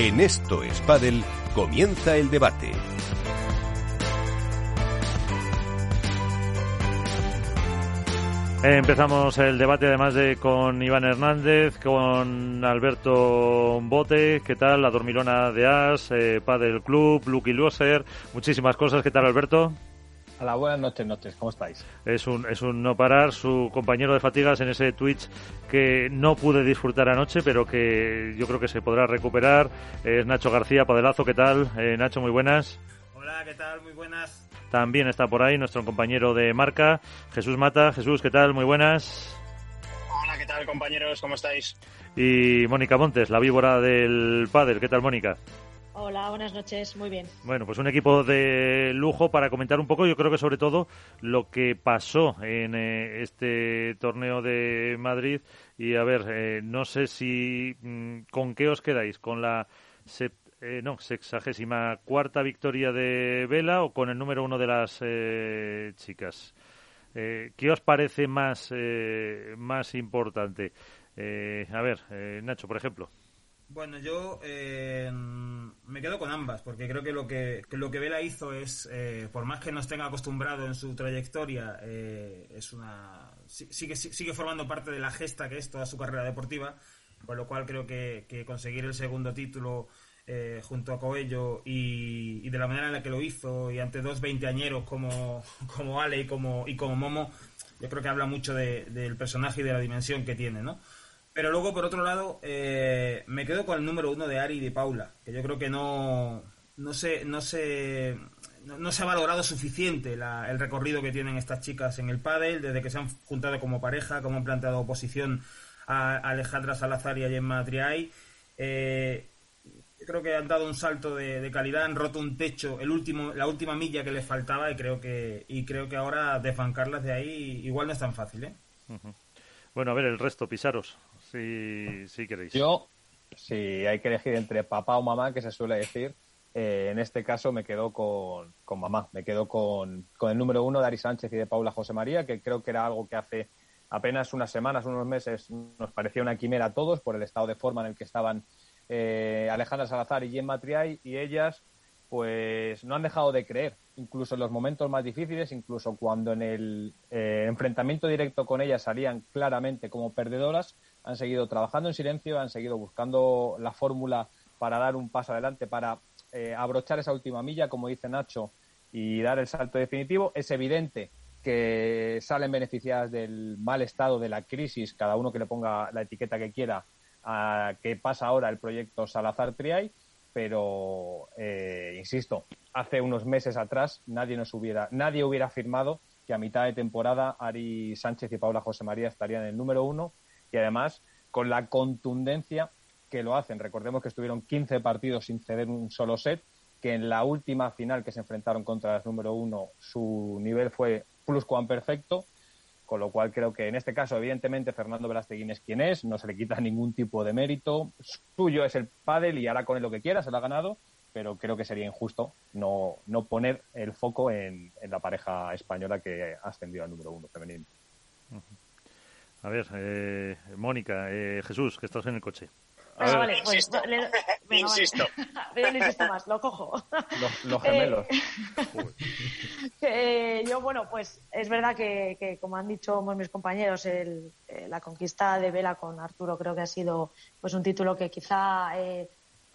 En Esto es Padel comienza el debate. Empezamos el debate además de con Iván Hernández, con Alberto Bote, ¿qué tal? La Dormilona de As, eh, Padel Club, Lucky Loser, muchísimas cosas. ¿Qué tal, Alberto? Hola, buenas noches, noches. ¿Cómo estáis? Es un, es un no parar, su compañero de fatigas en ese Twitch que no pude disfrutar anoche, pero que yo creo que se podrá recuperar. Es Nacho García, Padelazo, ¿qué tal? Eh, Nacho, muy buenas. Hola, ¿qué tal? Muy buenas. También está por ahí nuestro compañero de marca, Jesús Mata. Jesús, ¿qué tal? Muy buenas. Hola, ¿qué tal, compañeros? ¿Cómo estáis? Y Mónica Montes, la víbora del pádel. ¿Qué tal, Mónica? Hola, buenas noches, muy bien. Bueno, pues un equipo de lujo para comentar un poco, yo creo que sobre todo lo que pasó en eh, este torneo de Madrid. Y a ver, eh, no sé si mm, con qué os quedáis, con la eh, no, sexagésima cuarta victoria de Vela o con el número uno de las eh, chicas. Eh, ¿Qué os parece más, eh, más importante? a ver, Nacho, por ejemplo. Bueno, yo me quedo con ambas, porque creo que lo que, lo que Vela hizo es, por más que nos tenga acostumbrado en su trayectoria, es una sigue, sigue formando parte de la gesta que es toda su carrera deportiva, con lo cual creo que, conseguir el segundo título eh, junto a Coello y, de la manera en la que lo hizo y ante dos veinteañeros como, como Ale y como, y como Momo, yo creo que habla mucho del personaje y de la dimensión que tiene, ¿no? Pero luego, por otro lado, eh, me quedo con el número uno de Ari y de Paula, que yo creo que no, no, se, no, se, no, se ha valorado suficiente el recorrido que tienen estas chicas en el pádel, desde que se han juntado como pareja, como han planteado oposición a Alejandra Salazar y a Gemma Triay. Eh, creo que han dado un salto de, calidad, han roto un techo, el último, la última milla que les faltaba y creo que y creo que ahora desbancarlas de ahí igual no es tan fácil, ¿eh? Bueno, a ver el resto, pisaros, si, si queréis. Yo, si hay que elegir entre papá o mamá, que se suele decir, eh, en este caso me quedo con, con mamá, me quedo con, con, el número uno de Ari Sánchez y de Paula José María, que creo que era algo que hace apenas unas semanas, unos meses, nos parecía una quimera a todos por el estado de forma en el que estaban eh, Alejandra Salazar y Gemma Triay, y ellas pues no han dejado de creer, incluso en los momentos más difíciles, incluso cuando en el eh, enfrentamiento directo con ellas salían claramente como perdedoras, han seguido trabajando en silencio, han seguido buscando la fórmula para dar un paso adelante, para eh, abrochar esa última milla, como dice Nacho, y dar el salto definitivo. Es evidente que salen beneficiadas del mal estado de la crisis, cada uno que le ponga la etiqueta que quiera, a qué pasa ahora el proyecto Salazar Triay, pero eh, insisto, hace unos meses atrás nadie nos hubiera, nadie hubiera afirmado que a mitad de temporada Ari Sánchez y Paula José María estarían en el número uno y además con la contundencia que lo hacen. Recordemos que estuvieron 15 partidos sin ceder un solo set, que en la última final que se enfrentaron contra las número uno su nivel fue plus perfecto con lo cual creo que en este caso, evidentemente, Fernando Velasteguín es quien es, no se le quita ningún tipo de mérito. Suyo es el pádel y hará con él lo que quiera, se lo ha ganado, pero creo que sería injusto no, no poner el foco en, la pareja española que ha ascendido al número uno femenino. A ver, eh, Mónica, eh, Jesús, que estás en el coche. Ah, vale, pues, insisto. no insisto más, lo cojo. Los, gemelos. Eh, yo, bueno, pues es verdad que, como han dicho mis compañeros, el, eh, la conquista de Vela con Arturo creo que ha sido pues un título que quizá eh,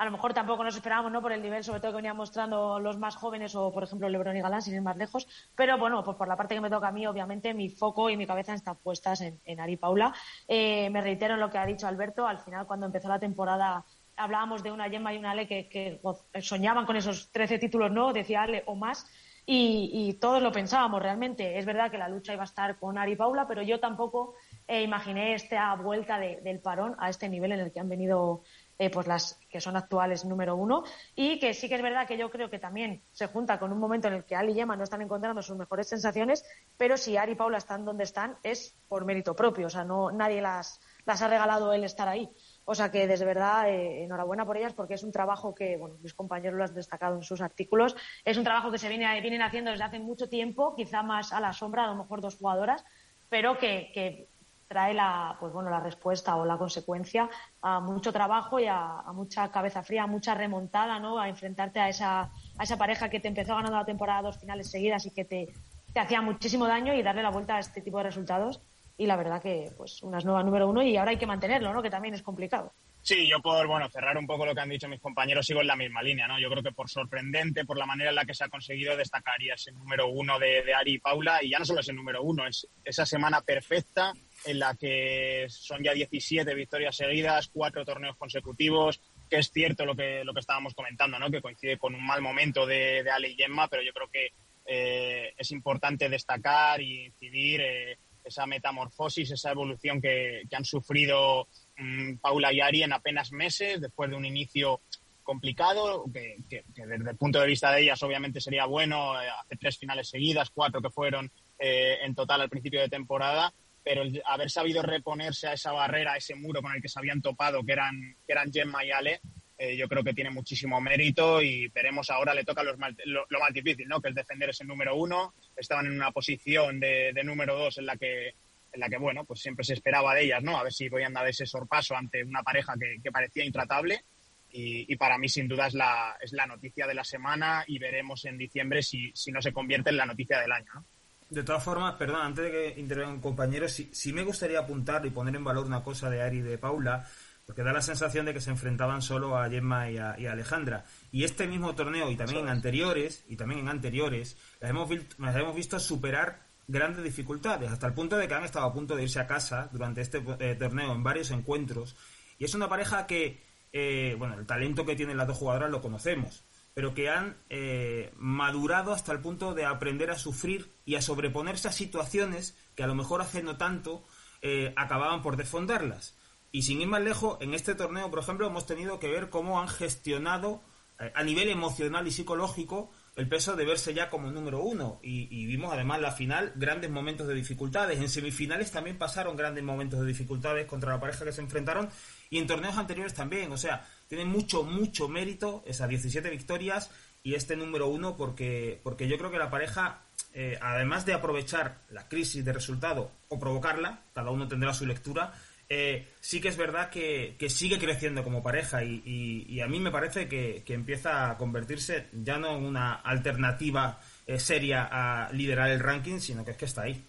a lo mejor tampoco nos esperábamos, ¿no? Por el nivel, sobre todo que venían mostrando los más jóvenes o, por ejemplo, Lebron y Galán, sin ir más lejos. Pero bueno, pues por la parte que me toca a mí, obviamente, mi foco y mi cabeza están puestas en, Ari Paula. Eh, me reitero en lo que ha dicho Alberto. Al final, cuando empezó la temporada, hablábamos de una Gemma y una Ale que, soñaban con esos 13 títulos, ¿no? Decía Ale o más. Y, todos lo pensábamos realmente. Es verdad que la lucha iba a estar con Ari Paula, pero yo tampoco eh, imaginé esta vuelta del parón a este nivel en el que han venido eh, pues las que son actuales número uno y que sí que es verdad que yo creo que también se junta con un momento en el que Ali y Gemma no están encontrando sus mejores sensaciones, pero si Ari y Paula están donde están es por mérito propio, o sea, no nadie las, las ha regalado el estar ahí. O sea que, desde verdad, eh, enhorabuena por ellas porque es un trabajo que, bueno, mis compañeros lo han destacado en sus artículos. Es un trabajo que se viene, vienen haciendo desde hace mucho tiempo, quizá más a la sombra, a lo mejor dos jugadoras, pero que trae la, pues bueno, la respuesta o la consecuencia a mucho trabajo y a, mucha cabeza fría, a mucha remontada, ¿no? A enfrentarte a esa, a esa pareja que te empezó ganando la temporada dos finales seguidas y que te, te hacía muchísimo daño y darle la vuelta a este tipo de resultados. Y la verdad que, pues, una es nueva número uno y ahora hay que mantenerlo, ¿no? Que también es complicado. Sí, yo por bueno cerrar un poco lo que han dicho mis compañeros, sigo en la misma línea, ¿no? Yo creo que por sorprendente, por la manera en la que se ha conseguido destacar y ese número uno de, de Ari y Paula, y ya no solo es el número uno, es esa semana perfecta en la que son ya 17 victorias seguidas, cuatro torneos consecutivos, que es cierto lo que, lo que estábamos comentando, ¿no? que coincide con un mal momento de, de Ale y Gemma, pero yo creo que eh, es importante destacar y incidir eh, esa metamorfosis, esa evolución que, han sufrido mm, Paula y Ari en apenas meses, después de un inicio complicado, que, desde el punto de vista de ellas obviamente sería bueno, eh, hace tres finales seguidas, cuatro que fueron en total al principio de temporada, pero el haber sabido reponerse a esa barrera, a ese muro con el que se habían topado, que eran, que eran Gemma y Ale, eh, yo creo que tiene muchísimo mérito y veremos ahora le toca lo, más difícil, ¿no? que es defender ese número uno. Estaban en una posición de, número dos en la que en la que bueno pues siempre se esperaba de ellas no a ver si podían dar ese sorpaso ante una pareja que, parecía intratable y, para mí sin duda es la, es la noticia de la semana y veremos en diciembre si, si no se convierte en la noticia del año ¿no? De todas formas, perdón, antes de que intervengan compañeros, sí, sí, me gustaría apuntar y poner en valor una cosa de Ari y de Paula, porque da la sensación de que se enfrentaban solo a Gemma y a, Alejandra. Y este mismo torneo, y también en anteriores, y también en anteriores, las hemos, las hemos visto superar grandes dificultades, hasta el punto de que han estado a punto de irse a casa durante este eh, torneo en varios encuentros. Y es una pareja que, eh, bueno, el talento que tienen las dos jugadoras lo conocemos pero que han eh, madurado hasta el punto de aprender a sufrir y a sobreponerse a situaciones que a lo mejor hace tanto eh, acababan por desfondarlas. Y sin ir más lejos, en este torneo, por ejemplo, hemos tenido que ver cómo han gestionado eh, a nivel emocional y psicológico el peso de verse ya como número uno. Y, y, vimos además la final grandes momentos de dificultades. En semifinales también pasaron grandes momentos de dificultades contra la pareja que se enfrentaron y en torneos anteriores también. O sea, tiene mucho, mucho mérito esas 17 victorias y este número uno porque, porque yo creo que la pareja, eh, además de aprovechar la crisis de resultado o provocarla, cada uno tendrá su lectura, eh, sí que es verdad que, sigue creciendo como pareja y, a mí me parece que, empieza a convertirse ya no en una alternativa eh, seria a liderar el ranking, sino que es que está ahí.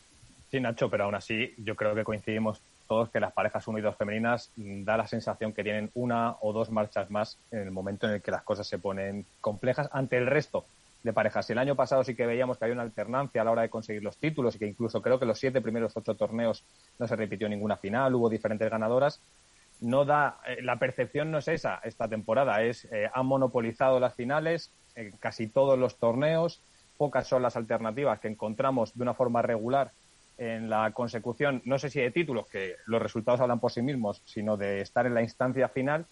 Sí, Nacho, pero aún así yo creo que coincidimos todos que las parejas unidas femeninas da la sensación que tienen una o dos marchas más en el momento en el que las cosas se ponen complejas ante el resto de parejas. El año pasado sí que veíamos que había una alternancia a la hora de conseguir los títulos y que incluso creo que los siete primeros ocho torneos no se repitió ninguna final, hubo diferentes ganadoras. No da, eh, la percepción no es esa esta temporada, es eh, han monopolizado las finales, en casi todos los torneos, pocas son las alternativas que encontramos de una forma regular en la consecución, no sé si de títulos, que los resultados hablan por sí mismos, sino de estar en la instancia final.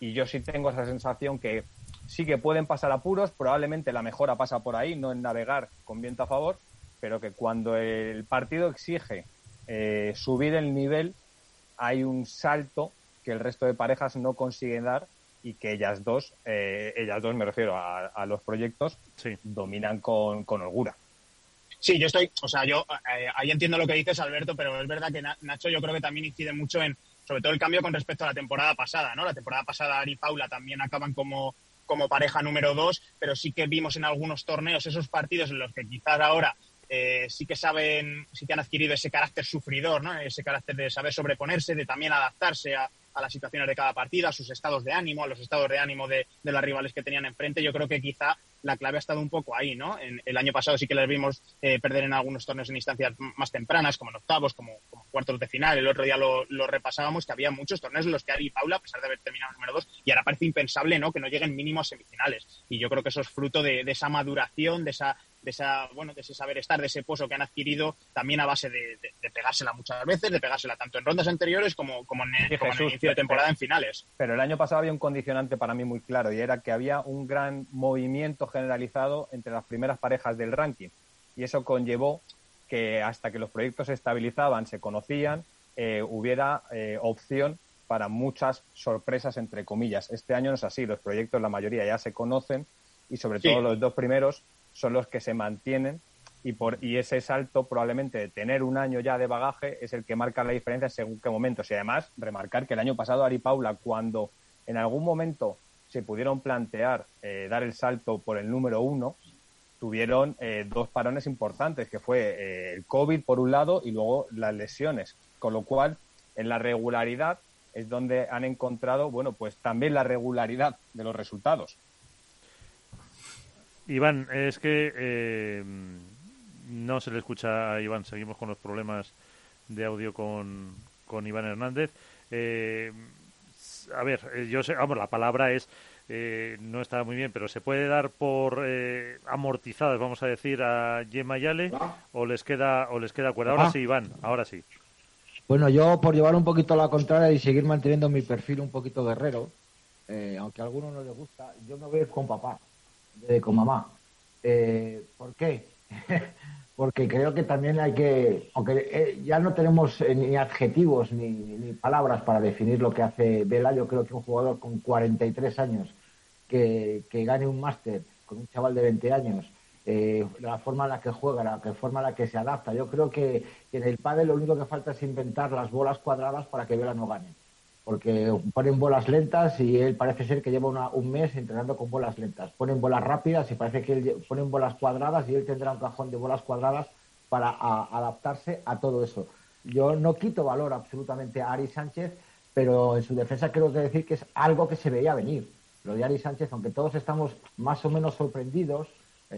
Y yo sí tengo esa sensación que sí que pueden pasar apuros, probablemente la mejora pasa por ahí, no en navegar con viento a favor, pero que cuando el partido exige eh, subir el nivel, hay un salto que el resto de parejas no consiguen dar y que ellas dos, eh, ellas dos me refiero a, los proyectos, dominan con, con holgura. Sí, yo estoy, o sea, yo eh, ahí entiendo lo que dices, Alberto, pero es verdad que Nacho yo creo que también incide mucho en, sobre todo el cambio con respecto a la temporada pasada, ¿no? La temporada pasada Ari y Paula también acaban como, como pareja número dos, pero sí que vimos en algunos torneos esos partidos en los que quizás ahora eh, sí que saben, sí que han adquirido ese carácter sufridor, ¿no? Ese carácter de saber sobreponerse, de también adaptarse a, las situaciones de cada partida, a sus estados de ánimo, a los estados de ánimo de, de las rivales que tenían enfrente. Yo creo que quizá la clave ha estado un poco ahí, ¿no? En, el año pasado sí que les vimos eh, perder en algunos torneos en instancias más tempranas, como en octavos, como, cuartos de final. El otro día lo, repasábamos, que había muchos torneos en los que Ari y Paula, a pesar de haber terminado número dos, y ahora parece impensable, ¿no? Que no lleguen mínimo a semifinales. Y yo creo que eso es fruto de esa maduración, de esa de esa bueno de ese saber estar de ese pozo que han adquirido también a base de, pegársela muchas veces de pegársela tanto en rondas anteriores como, como, en, el, inicio de temporada en finales. pero el año pasado había un condicionante para mí muy claro y era que había un gran movimiento generalizado entre las primeras parejas del ranking y eso conllevó que hasta que los proyectos se estabilizaban se conocían eh, hubiera eh, opción para muchas sorpresas entre comillas. Este año no es así los proyectos la mayoría ya se conocen y sobre todo los dos primeros son los que se mantienen y, por, y ese salto probablemente de tener un año ya de bagaje es el que marca la diferencia según qué momentos. Y además, remarcar que el año pasado Ari Paula, cuando en algún momento se pudieron plantear eh, dar el salto por el número uno, tuvieron eh, dos parones importantes, que fue eh, el COVID por un lado y luego las lesiones. Con lo cual, en la regularidad es donde han encontrado, bueno, pues también la regularidad de los resultados. Iván, es que no se le escucha a Iván. Seguimos con los problemas de audio con, con Iván Hernández. Eh, a ver, eh, yo sé, vamos, la palabra es eh, no está muy bien, pero se puede dar por eh, amortizadas, vamos a decir, a Gemma Yale o les queda o les queda cuerda. Ahora sí, Iván, ahora sí. Bueno, yo por llevar un poquito a la contraria y seguir manteniendo mi perfil un poquito guerrero, aunque a algunos no les gusta, yo me voy con papá, con mamá. ¿Por qué? porque creo que también hay que, eh, ya no tenemos eh, ni adjetivos ni, palabras para definir lo que hace Vela, yo creo que un jugador con 43 años que, gane un máster con un chaval de 20 años, eh, la forma en la que juega, la forma en la que se adapta, yo creo que, que en el pádel lo único que falta es inventar las bolas cuadradas para que Vela no gane porque ponen bolas lentas y él parece ser que lleva un mes entrenando con bolas lentas. Ponen bolas rápidas y parece que él ponen bolas cuadradas y él tendrá un cajón de bolas cuadradas para adaptarse a todo eso. Yo no quito valor absolutamente a Ari Sánchez, pero en su defensa quiero decir que es algo que se veía venir. Lo de Ari Sánchez, aunque todos estamos más o menos sorprendidos,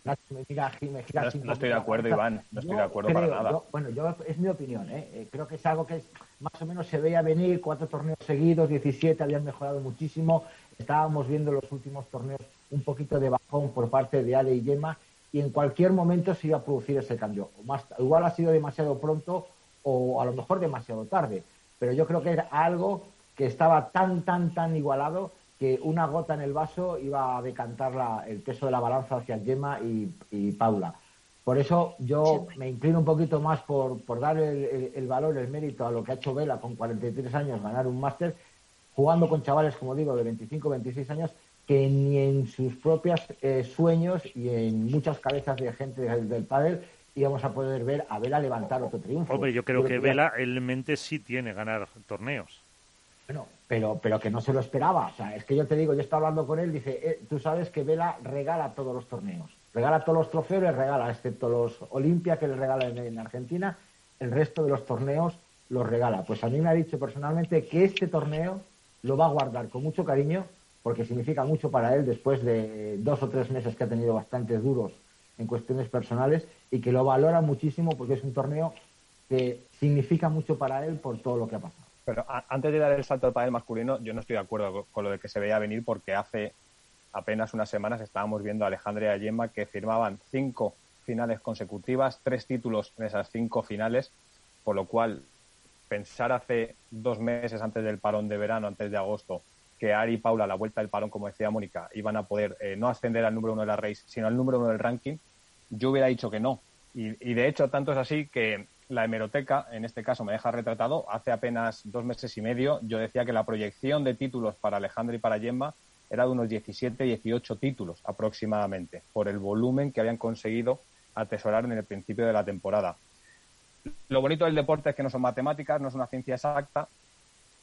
no, estoy de acuerdo, Iván. No estoy de acuerdo para nada. bueno, yo, es mi opinión. ¿eh? ¿eh? Creo que es algo que más o menos se veía venir. Cuatro torneos seguidos, 17, habían mejorado muchísimo. Estábamos viendo los últimos torneos un poquito de bajón por parte de Ale y Gemma. Y en cualquier momento se iba a producir ese cambio. Más, igual ha sido demasiado pronto o a lo mejor demasiado tarde. Pero yo creo que era algo que estaba tan, tan, tan igualado que una gota en el vaso iba a decantar el peso de la balanza hacia Gemma y, Paula. Por eso yo me inclino un poquito más por, por dar el, valor, el mérito a lo que ha hecho Vela con 43 años, ganar un máster, jugando con chavales, como digo, de 25, 26 años, que ni en sus propios eh, sueños y en muchas cabezas de gente del, del pádel íbamos a poder ver a Vela levantar otro triunfo. Hombre, yo creo, que, Vela, en mente sí tiene ganar torneos. Bueno, pero, pero que no se lo esperaba. O sea, es que yo te digo, yo estaba hablando con él, dice, eh, tú sabes que Vela regala todos los torneos. Regala todos los trofeos, les regala, excepto los Olimpia que le regala en, Argentina, el resto de los torneos los regala. Pues a mí me ha dicho personalmente que este torneo lo va a guardar con mucho cariño, porque significa mucho para él después de dos o tres meses que ha tenido bastante duros en cuestiones personales y que lo valora muchísimo porque es un torneo que significa mucho para él por todo lo que ha pasado. Pero antes de dar el salto al panel masculino, yo no estoy de acuerdo con lo de que se veía venir porque hace apenas unas semanas estábamos viendo a Alejandra y a Gemma que firmaban cinco finales consecutivas, tres títulos en esas cinco finales, por lo cual pensar hace dos meses antes del parón de verano, antes de agosto, que Ari y Paula a la vuelta del parón, como decía Mónica, iban a poder eh, no ascender al número uno de la race, sino al número uno del ranking, yo hubiera dicho que no. y de hecho, tanto es así que la hemeroteca, en este caso, me deja retratado. Hace apenas dos meses y medio yo decía que la proyección de títulos para Alejandro y para Gemma era de unos 17, 18 títulos aproximadamente, por el volumen que habían conseguido atesorar en el principio de la temporada. Lo bonito del deporte es que no son matemáticas, no es una ciencia exacta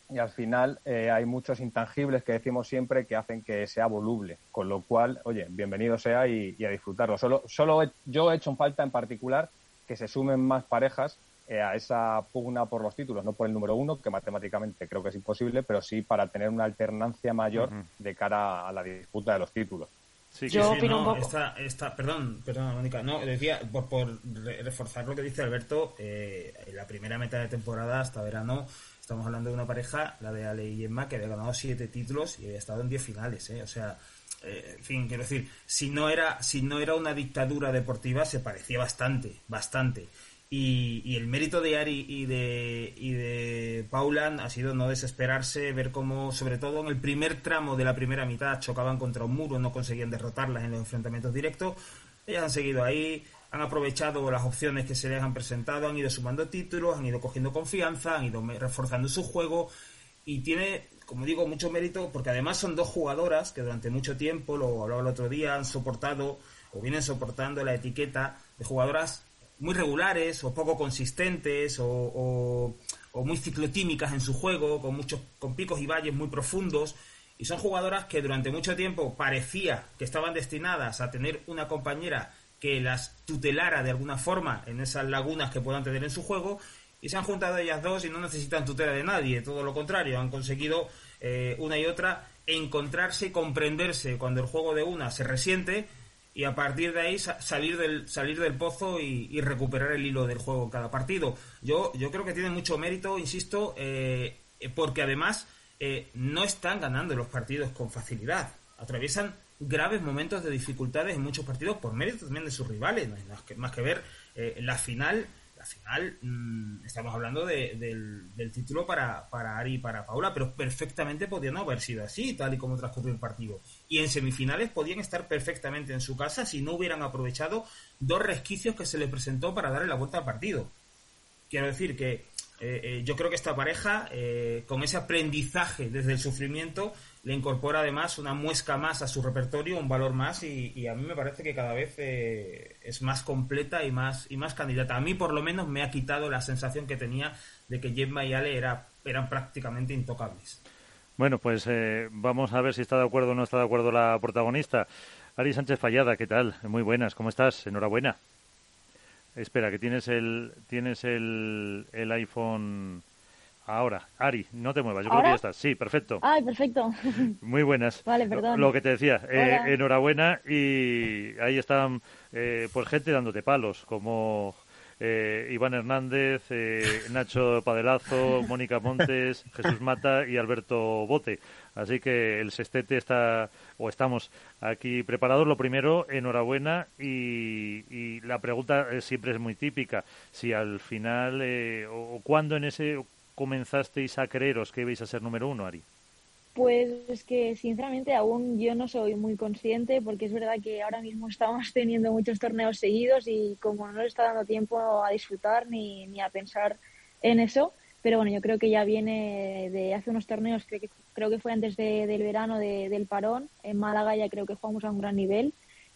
y al final eh, hay muchos intangibles que decimos siempre que hacen que sea voluble, con lo cual, oye, bienvenido sea y, y a disfrutarlo. Solo, solo yo he hecho en falta en particular que se sumen más parejas eh, a esa pugna por los títulos, no por el número uno, que matemáticamente creo que es imposible, pero sí para tener una alternancia mayor de cara a la disputa de los títulos. Sí, Yo opino un poco. Esta, perdón, perdón, Mónica. No, decía, por, por reforzar lo que dice Alberto, eh, en la primera meta de temporada hasta verano estamos hablando de una pareja, la de Ale y Emma, que había ganado siete títulos y había estado en diez finales. ¿eh? O sea, eh, en fin, quiero decir, si no era, si no era una dictadura deportiva, se parecía bastante, bastante. Y, el mérito de Ari y de, y de Paulan ha sido no desesperarse, ver cómo, sobre todo en el primer tramo de la primera mitad, chocaban contra un muro, no conseguían derrotarlas en los enfrentamientos directos. Ellas han seguido ahí, han aprovechado las opciones que se les han presentado, han ido sumando títulos, han ido cogiendo confianza, han ido reforzando su juego y tiene como digo, mucho mérito porque además son dos jugadoras que durante mucho tiempo, lo hablaba el otro día, han soportado o vienen soportando la etiqueta de jugadoras muy regulares o poco consistentes o, muy ciclotímicas en su juego, con muchos con picos y valles muy profundos. Y son jugadoras que durante mucho tiempo parecía que estaban destinadas a tener una compañera que las tutelara de alguna forma en esas lagunas que puedan tener en su juego. Y se han juntado ellas dos y no necesitan tutela de nadie, todo lo contrario, han conseguido eh, una y otra encontrarse y comprenderse cuando el juego de una se resiente y a partir de ahí salir del, salir del pozo y, recuperar el hilo del juego en cada partido. Yo, yo creo que tiene mucho mérito, insisto, eh, porque además eh, no están ganando los partidos con facilidad. Atraviesan graves momentos de dificultades en muchos partidos por mérito también de sus rivales. No hay más que, más que ver eh, la final final mm, estamos hablando del, título para, para Ari y para Paula, pero perfectamente podía no haber sido así, tal y como transcurrió el partido. Y en semifinales podían estar perfectamente en su casa si no hubieran aprovechado dos resquicios que se les presentó para darle la vuelta al partido. Quiero decir que eh, eh, yo creo que esta pareja, eh, con ese aprendizaje desde el sufrimiento, le incorpora además una muesca más a su repertorio, un valor más, y, a mí me parece que cada vez es más completa y más, y más candidata. A mí, por lo menos, me ha quitado la sensación que tenía de que Gemma y Ale era, eran prácticamente intocables. Bueno, pues vamos a ver si está de acuerdo o no está de acuerdo la protagonista. Ari Sánchez Fallada, ¿qué tal? Muy buenas, ¿cómo estás? Enhorabuena. Espera, que tienes el, tienes el, el iPhone ahora. Ari, no te muevas, yo creo que ya estás. Sí, perfecto. Ay, perfecto. Muy buenas. Vale, perdón. Lo, que te decía, eh, enhorabuena y ahí están eh, pues gente dándote palos, como eh, Iván Hernández, eh, Nacho Padelazo, Mónica Montes, Jesús Mata y Alberto Bote. Así que el sextete está, o estamos aquí preparados. Lo primero, enhorabuena. Y, la pregunta siempre es muy típica. Si al final, eh, o cuándo en ese comenzasteis a creeros que ibais a ser número uno, Ari. Pues es que sinceramente aún yo no soy muy consciente porque es verdad que ahora mismo estamos teniendo muchos torneos seguidos y como no nos está dando tiempo a disfrutar ni, ni a pensar en eso, pero bueno, yo creo que ya viene de hace unos torneos, creo que, creo que fue antes del verano del parón, en Málaga ya creo que jugamos a un gran nivel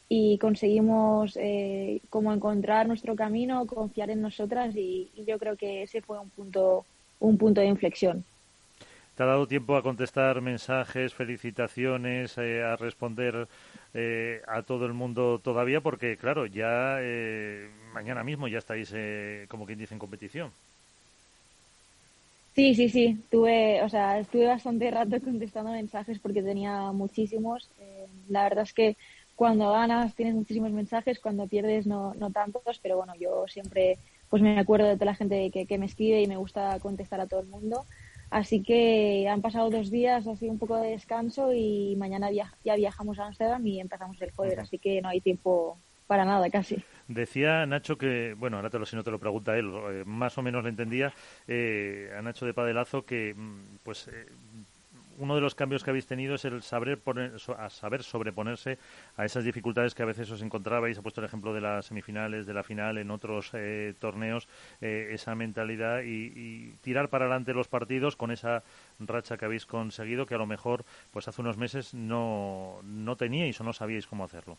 y conseguimos eh, como encontrar nuestro camino, confiar en nosotras y, yo creo que ese fue un punto, un punto de inflexión. ¿Te ha dado tiempo a contestar mensajes, felicitaciones, eh, a responder eh, a todo el mundo todavía? Porque, claro, ya mañana mismo ya estáis, como quien dice, en competición. Sí, sí, sí. Tuve, o sea, estuve bastante rato contestando mensajes porque tenía muchísimos. Eh, la verdad es que cuando ganas tienes muchísimos mensajes, cuando pierdes no, no tantos, pero bueno, yo siempre pues me acuerdo de toda la gente que, que me escribe y me gusta contestar a todo el mundo. Así que han pasado dos días, así un poco de descanso y mañana ya viajamos a Amsterdam y empezamos el jueves, así que no hay tiempo para nada casi. Decía Nacho que, bueno, ahora te lo, si no te lo pregunta él, eh, más o menos le entendía eh, a Nacho de Padelazo que, mm, pues, eh, uno de los cambios que habéis tenido es el saber, poner, a saber sobreponerse a esas dificultades que a veces os encontrabais. Ha puesto el ejemplo de las semifinales, de la final, en otros torneos, esa mentalidad y, y, tirar para adelante los partidos con esa racha que habéis conseguido que a lo mejor, pues hace unos meses no, no teníais o no sabíais cómo hacerlo.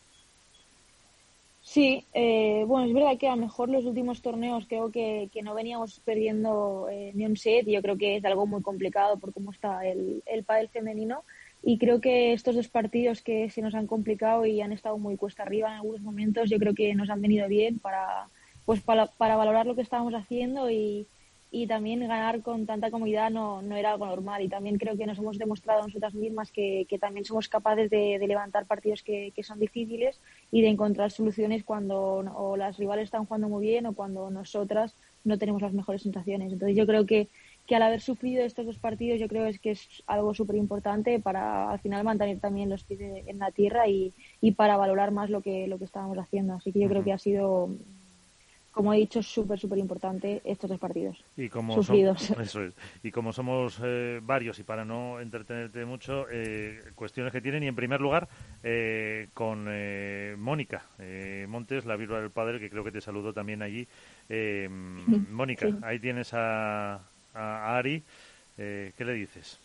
Sí, eh, bueno, es verdad que a lo mejor los últimos torneos creo que, que no veníamos perdiendo eh, ni un set yo creo que es algo muy complicado por cómo está el, el pádel femenino y creo que estos dos partidos que se nos han complicado y han estado muy cuesta arriba en algunos momentos yo creo que nos han venido bien para pues para, para valorar lo que estábamos haciendo y, y también ganar con tanta comodidad no, no, era algo normal. Y también creo que nos hemos demostrado nosotras mismas que, que también somos capaces de, levantar partidos que, que, son difíciles y de encontrar soluciones cuando o las rivales están jugando muy bien o cuando nosotras no tenemos las mejores sensaciones. Entonces yo creo que, que al haber sufrido estos dos partidos yo creo es que es algo súper importante para al final mantener también los pies en la tierra y, y para valorar más lo que, lo que estábamos haciendo. Así que yo creo que ha sido como he dicho, súper, súper importante estos dos partidos. Y como sufridos. eso es. Y como somos eh, varios, y para no entretenerte mucho, eh, cuestiones que tienen. Y en primer lugar, eh, con Mónica Montes, la virua del padre, que creo que te saludó también allí. Mónica, ahí tienes a, a Ari. ¿Qué le dices?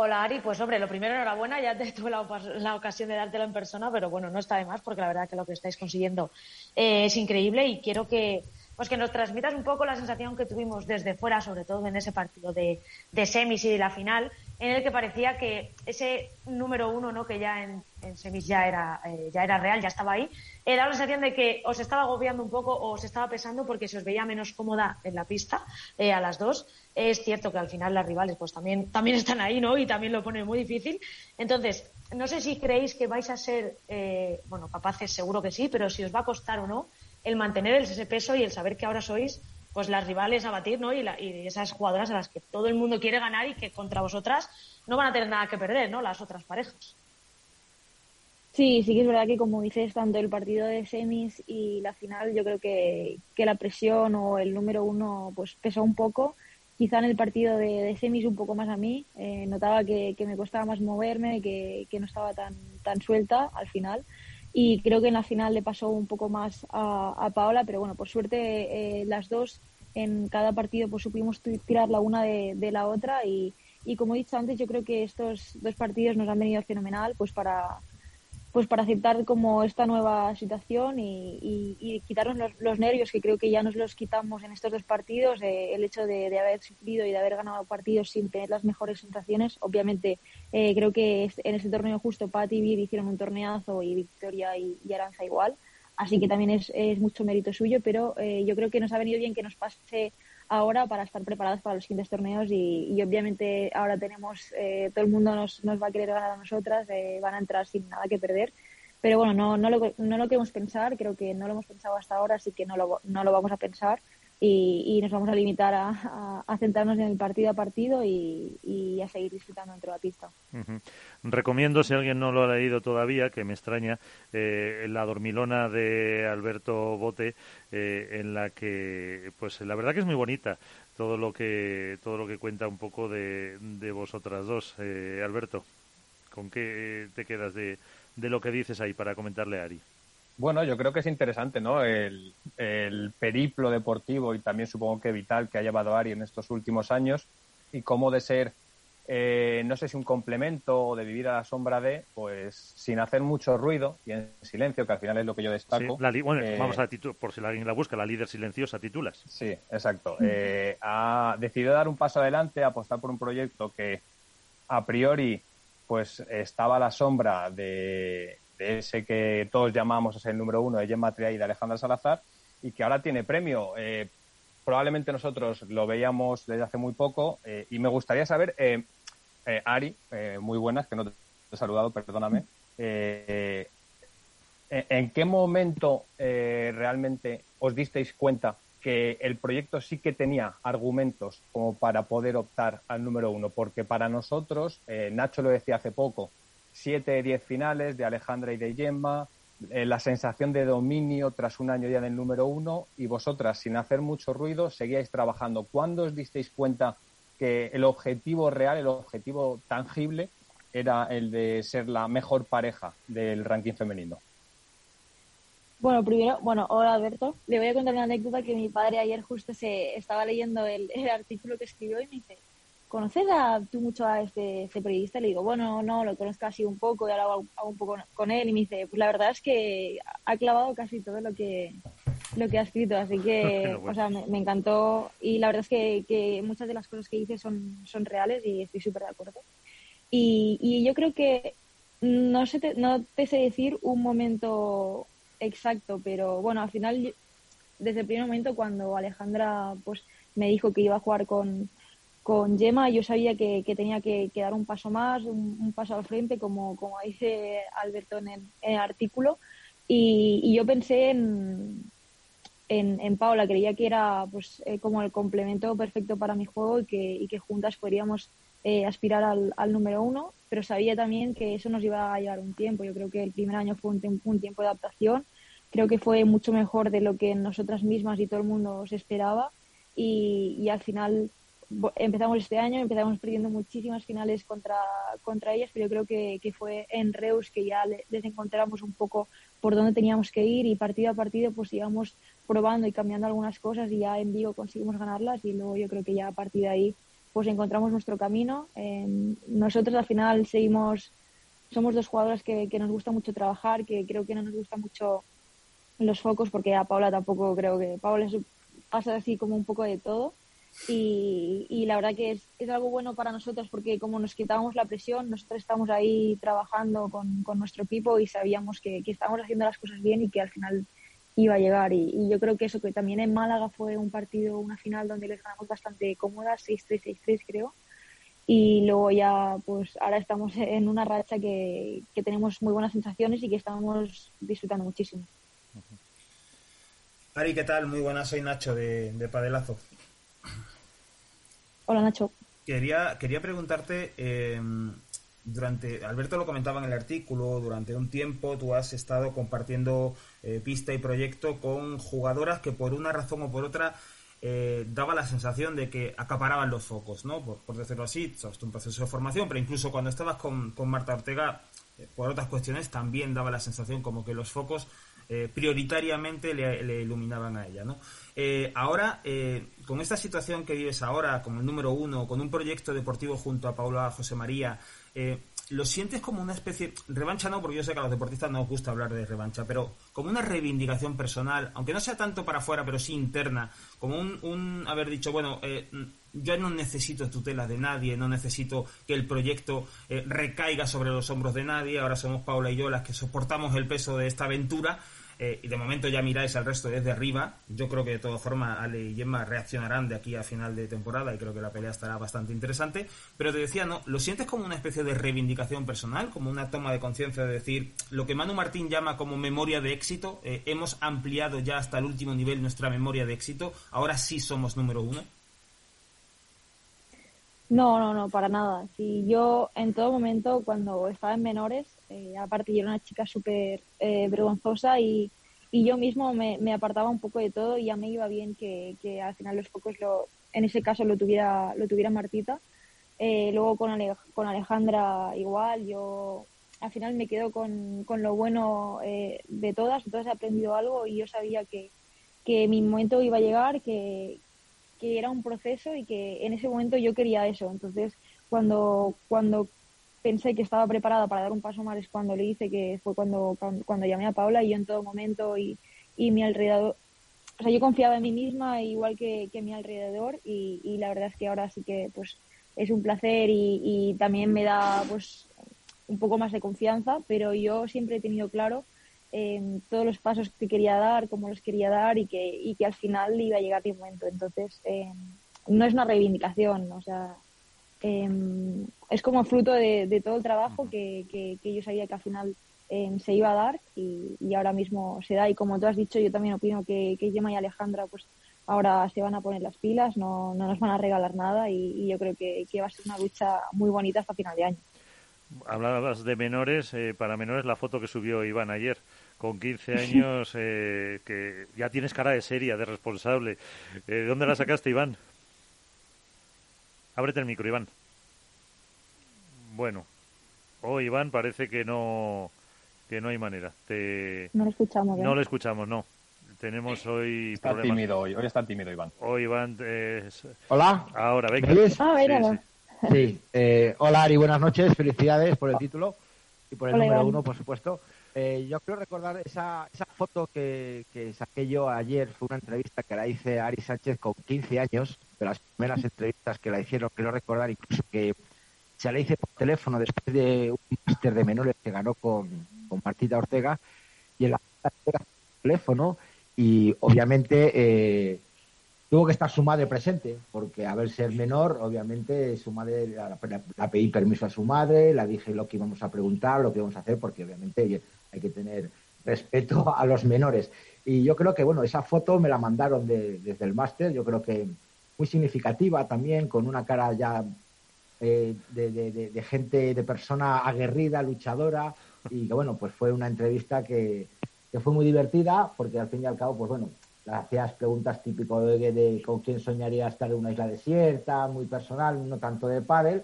Hola Ari, pues hombre, lo primero enhorabuena, ya te, tuve la, ocasión de dártelo en persona, pero bueno, no está de más porque la verdad que lo que estáis consiguiendo eh, es increíble y quiero que, pues que nos transmitas un poco la sensación que tuvimos desde fuera, sobre todo en ese partido de, semis y de la final, en el que parecía que ese número uno, ¿no? que ya en, semis ya era, eh, ya era real, ya estaba ahí, era la sensación de que os estaba agobiando un poco o os estaba pesando porque se os veía menos cómoda en la pista eh, a las dos. Es cierto que al final las rivales pues también, también están ahí, ¿no? Y también lo ponen muy difícil. Entonces, no sé si creéis que vais a ser, eh, bueno, capaces, seguro que sí, pero si os va a costar o no el mantener ese peso y el saber que ahora sois pues las rivales a batir, ¿no? Y, esas jugadoras a las que todo el mundo quiere ganar y que contra vosotras no van a tener nada que perder, ¿no? Las otras parejas. Sí, sí que es verdad que como dices, tanto el partido de semis y la final, yo creo que, la presión o el número uno pues pesó un poco. Quizá en el partido de, semis un poco más a mí. Eh, notaba que, me costaba más moverme, que, que no estaba tan, tan suelta al final y creo que en la final le pasó un poco más a, Paola, pero bueno, por suerte eh, las dos en cada partido pues supimos tirar la una de, la otra y, y, como he dicho antes, yo creo que estos dos partidos nos han venido fenomenal pues para, pues para aceptar como esta nueva situación y, y, quitarnos los, nervios que creo que ya nos los quitamos en estos dos partidos, eh, el hecho de, haber sufrido y de haber ganado partidos sin tener las mejores sensaciones. Obviamente eh, creo que en este torneo justo Pat y Vir hicieron un torneazo y Victoria y, Aranza igual, así que también es, es mucho mérito suyo, pero eh, yo creo que nos ha venido bien que nos pase ahora para estar preparados para los siguientes torneos y, obviamente ahora tenemos, eh, todo el mundo nos, nos, va a querer ganar a nosotras, eh, van a entrar sin nada que perder. Pero bueno, no, no, lo, no lo queremos pensar, creo que no lo hemos pensado hasta ahora, así que no lo, no lo vamos a pensar y, nos vamos a limitar a, centrarnos en el partido a partido y, a seguir disfrutando dentro de la pista. Recomiendo, si alguien no lo ha leído todavía, que me extraña, eh, la dormilona de Alberto Bote, eh, en la que, pues la verdad que es muy bonita todo lo que todo lo que cuenta un poco de, de vosotras dos, eh, Alberto. ¿Con qué te quedas de, de lo que dices ahí para comentarle a Ari? Bueno, yo creo que es interesante, ¿no? El, periplo deportivo y también supongo que vital que ha llevado Ari en estos últimos años y cómo de ser, eh, no sé si un complemento o de vivir a la sombra de, pues sin hacer mucho ruido y en silencio, que al final es lo que yo destaco. bueno, eh, vamos a por si alguien la busca, la líder silenciosa titulas. Sí, exacto. Eh, ha decidido dar un paso adelante, apostar por un proyecto que a priori pues estaba a la sombra de, de ese que todos llamamos es el número uno de Gemma Triay y de Alejandra Salazar, y que ahora tiene premio. Eh, probablemente nosotros lo veíamos desde hace muy poco, eh, y me gustaría saber, eh, Ari, muy buenas, que no te he saludado, perdóname, ¿en qué momento realmente os disteis cuenta que el proyecto sí que tenía argumentos como para poder optar al número uno? Porque para nosotros, Nacho lo decía hace poco, siete, diez finales de Alejandra y de Gemma, eh, la sensación de dominio tras un año ya del número uno y vosotras, sin hacer mucho ruido, seguíais trabajando. ¿Cuándo os disteis cuenta que el objetivo real, el objetivo tangible, era el de ser la mejor pareja del ranking femenino? Bueno, primero, bueno, hola Alberto. Le voy a contar una anécdota que mi padre ayer justo se estaba leyendo el, el artículo que escribió y me dice, ¿conoces a, tú mucho a este, este, periodista? Le digo, bueno, no, lo conozco así un poco y ahora hago, un poco con él y me dice, pues la verdad es que ha clavado casi todo lo que lo que ha escrito, así que, o sea, me, encantó y la verdad es que, que, muchas de las cosas que dice son, son reales y estoy súper de acuerdo. Y, y yo creo que no, sé te, no te sé decir un momento exacto, pero bueno, al final, desde el primer momento cuando Alejandra pues me dijo que iba a jugar con, con Gemma yo sabía que, tenía que, dar un paso más, un, paso al frente, como, como dice Alberto en el, artículo. Y, yo pensé en, en, Paula, creía que era pues eh, como el complemento perfecto para mi juego y que, que juntas podríamos eh, aspirar al, al, número uno, pero sabía también que eso nos iba a llevar un tiempo. Yo creo que el primer año fue un, un tiempo de adaptación, creo que fue mucho mejor de lo que nosotras mismas y todo el mundo se esperaba y, y al final empezamos este año, empezamos perdiendo muchísimas finales contra, contra ellas, pero creo que, que fue en Reus que ya les encontramos un poco por dónde teníamos que ir y partido a partido pues íbamos probando y cambiando algunas cosas y ya en Vigo conseguimos ganarlas y luego yo creo que ya a partir de ahí pues encontramos nuestro camino. nosotros al final seguimos, somos dos jugadoras que, que, nos gusta mucho trabajar, que creo que no nos gusta mucho los focos, porque a Paula tampoco creo que Paula pasa así como un poco de todo. Y, y la verdad que es, es, algo bueno para nosotros porque como nos quitábamos la presión, nosotros estamos ahí trabajando con, con nuestro equipo y sabíamos que, que estábamos haciendo las cosas bien y que al final iba a llegar. Y, yo creo que eso, que también en Málaga fue un partido, una final donde les ganamos bastante cómodas, 6-3, 6-3 creo. Y luego ya, pues ahora estamos en una racha que, que tenemos muy buenas sensaciones y que estamos disfrutando muchísimo. Ari, ¿qué tal? Muy buenas, soy Nacho de, de Padelazo. Hola Nacho. Quería, quería preguntarte, eh, durante, Alberto lo comentaba en el artículo, durante un tiempo tú has estado compartiendo eh, pista y proyecto con jugadoras que por una razón o por otra eh, daba la sensación de que acaparaban los focos, ¿no? Por, decirlo así, es un proceso de formación, pero incluso cuando estabas con, con Marta Ortega, eh, por otras cuestiones, también daba la sensación como que los focos prioritariamente le, iluminaban a ella, ¿no? ahora, con esta situación que vives ahora, como el número uno, con un proyecto deportivo junto a Paula José María, eh, lo sientes como una especie, revancha no, porque yo sé que a los deportistas no os gusta hablar de revancha, pero como una reivindicación personal, aunque no sea tanto para afuera, pero sí interna, como un, haber dicho, bueno, eh, yo no necesito tutela de nadie, no necesito que el proyecto eh, recaiga sobre los hombros de nadie, ahora somos Paula y yo las que soportamos el peso de esta aventura eh, y de momento ya miráis al resto desde arriba. Yo creo que de todas formas Ale y Gemma reaccionarán de aquí a final de temporada y creo que la pelea estará bastante interesante. Pero te decía, ¿no? ¿Lo sientes como una especie de reivindicación personal? Como una toma de conciencia de decir lo que Manu Martín llama como memoria de éxito? Eh, hemos ampliado ya hasta el último nivel nuestra memoria de éxito. Ahora sí somos número uno. No, no, no, para nada. Si yo en todo momento, cuando estaba en menores, eh, aparte yo era una chica súper eh, vergonzosa y, y, yo mismo me, me, apartaba un poco de todo y ya me iba bien que, que al final los focos, lo, en ese caso, lo tuviera, lo tuviera Martita. Eh, luego con, con Alejandra igual, yo al final me quedo con, con lo bueno de todas, entonces he aprendido algo y yo sabía que, que mi momento iba a llegar, que, que era un proceso y que en ese momento yo quería eso. Entonces, cuando, cuando pensé que estaba preparada para dar un paso más es cuando le hice, que fue cuando, cuando llamé a Paula y yo en todo momento y, y mi alrededor, o sea, yo confiaba en mí misma igual que, que mi alrededor y, y, la verdad es que ahora sí que pues es un placer y, y también me da pues un poco más de confianza, pero yo siempre he tenido claro todos los pasos que quería dar, cómo los quería dar y que, y que al final iba a llegar mi momento. Entonces, eh, no es una reivindicación, o sea, eh, es como fruto de, todo el trabajo que, que, yo sabía que al final em, se iba a dar y, y, ahora mismo se da. Y como tú has dicho, yo también opino que, que Gemma y Alejandra pues ahora se van a poner las pilas, no, no nos van a regalar nada y, yo creo que, que va a ser una lucha muy bonita hasta final de año. Hablabas de menores, eh, para menores la foto que subió Iván ayer, con 15 años, eh, que ya tienes cara de seria, de responsable. Eh, ¿De dónde la sacaste, Iván? Ábrete el micro, Iván. Bueno, hoy Iván parece que no que no hay manera. Te... No lo escuchamos. No lo escuchamos, no. Tenemos hoy está tímido hoy, hoy está tímido Iván. Hoy Iván es... Hola. Ahora, venga. Ah, Sí, eh, hola Ari, buenas noches, felicidades por el título y por el número uno, por supuesto. Eh, yo quiero recordar esa, esa foto que, que, saqué yo ayer, fue una entrevista que la hice a Ari Sánchez con 15 años, de las primeras entrevistas que la hicieron, quiero recordar incluso que se la hice por teléfono después de un máster de menores que ganó con, con Martita Ortega, y en la teléfono, y obviamente eh, Tuvo que estar su madre presente, porque a ver ser menor, obviamente su madre, la, pedí permiso a su madre, la dije lo que íbamos a preguntar, lo que íbamos a hacer, porque obviamente hay que tener respeto a los menores. Y yo creo que, bueno, esa foto me la mandaron desde el máster, yo creo que muy significativa también, con una cara ya eh, de, de, gente, de persona aguerrida, luchadora, y que, bueno, pues fue una entrevista que, que fue muy divertida, porque al fin y al cabo, pues bueno, hacías preguntas típico de, con quién soñaría estar en una isla desierta, muy personal, no tanto de pádel,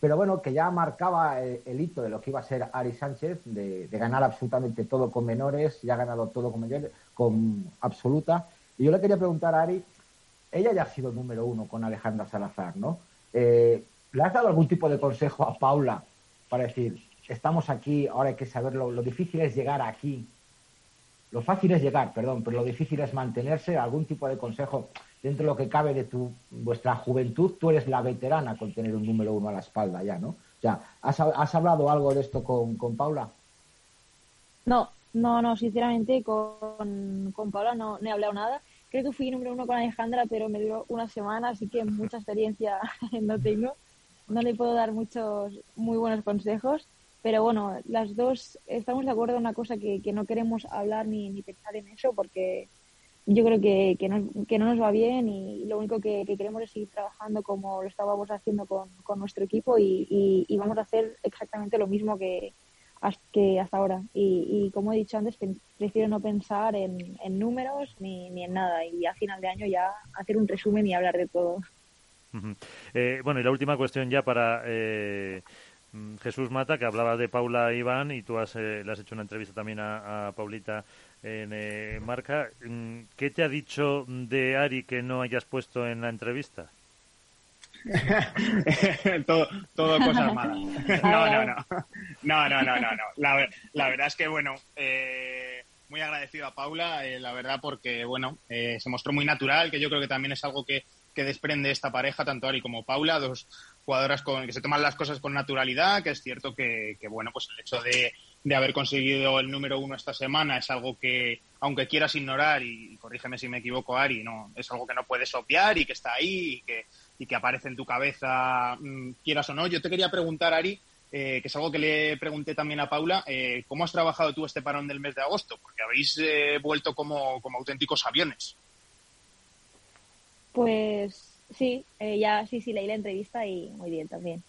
pero bueno, que ya marcaba el, hito de lo que iba a ser Ari Sánchez, de, ganar absolutamente todo con menores, ya ha ganado todo con menores, con absoluta. Y yo le quería preguntar a Ari, ella ya ha sido número uno con Alejandra Salazar, ¿no? Eh, ¿Le has dado algún tipo de consejo a Paula para decir, estamos aquí, ahora hay que saberlo, lo difícil es llegar aquí? Lo fácil es llegar, perdón, pero lo difícil es mantenerse. ¿Algún tipo de consejo dentro de lo que cabe de tu vuestra juventud? Tú eres la veterana con tener un número uno a la espalda ya, ¿no? Ya, ¿has, has hablado algo de esto con, con Paula? No, no, no, sinceramente con, con Paula no, no he hablado nada. Creo que fui número uno con Alejandra, pero me duró una semana, así que mucha experiencia no tengo. No le puedo dar muchos muy buenos consejos, pero bueno, las dos estamos de acuerdo en una cosa que, que no queremos hablar ni, ni pensar en eso porque yo creo que, que, no, que no nos va bien y lo único que, que, queremos es seguir trabajando como lo estábamos haciendo con, con nuestro equipo y, y, y, vamos a hacer exactamente lo mismo que, que hasta ahora. Y, como he dicho antes, prefiero no pensar en, en números ni, ni, en nada y a final de año ya hacer un resumen y hablar de todo. Eh, bueno, y la última cuestión ya para eh, mm, Jesús Mata, que hablaba de Paula Iván y tú has, eh, le has hecho una entrevista también a, a Paulita en eh, Marca. Mm, ¿Qué te ha dicho de Ari que no hayas puesto en la entrevista? todo, todo cosas malas. No, no, no. No, no, no, no. no. La, la verdad es que, bueno, eh, muy agradecido a Paula, eh, la verdad, porque, bueno, eh, se mostró muy natural, que yo creo que también es algo que, que desprende esta pareja, tanto Ari como Paula, dos jugadoras con, que se toman las cosas con naturalidad, que es cierto que, que bueno, pues el hecho de, de haber conseguido el número uno esta semana es algo que, aunque quieras ignorar, y, corrígeme si me equivoco, Ari, no, es algo que no puedes obviar y que está ahí y que, y que aparece en tu cabeza, mmm, quieras o no. Yo te quería preguntar, Ari, eh, que es algo que le pregunté también a Paula, eh, ¿cómo has trabajado tú este parón del mes de agosto? Porque habéis eh, vuelto como, como, auténticos aviones. Pues sí, eh, ya sí, sí, leí la entrevista y muy bien también.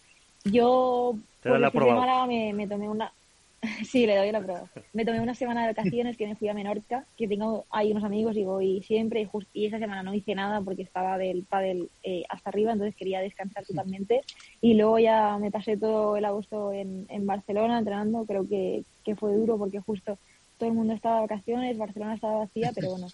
Yo, por la semana me, me tomé una, Sí, le doy la prueba. Me tomé una semana de vacaciones que me fui a Menorca, que tengo ahí unos amigos y voy siempre. Y, just, y esa semana no hice nada porque estaba del pádel eh, hasta arriba, entonces quería descansar totalmente. Y luego ya me pasé todo el agosto en, en Barcelona entrenando. Creo que, que, fue duro porque justo todo el mundo estaba de vacaciones, Barcelona estaba vacía, pero bueno.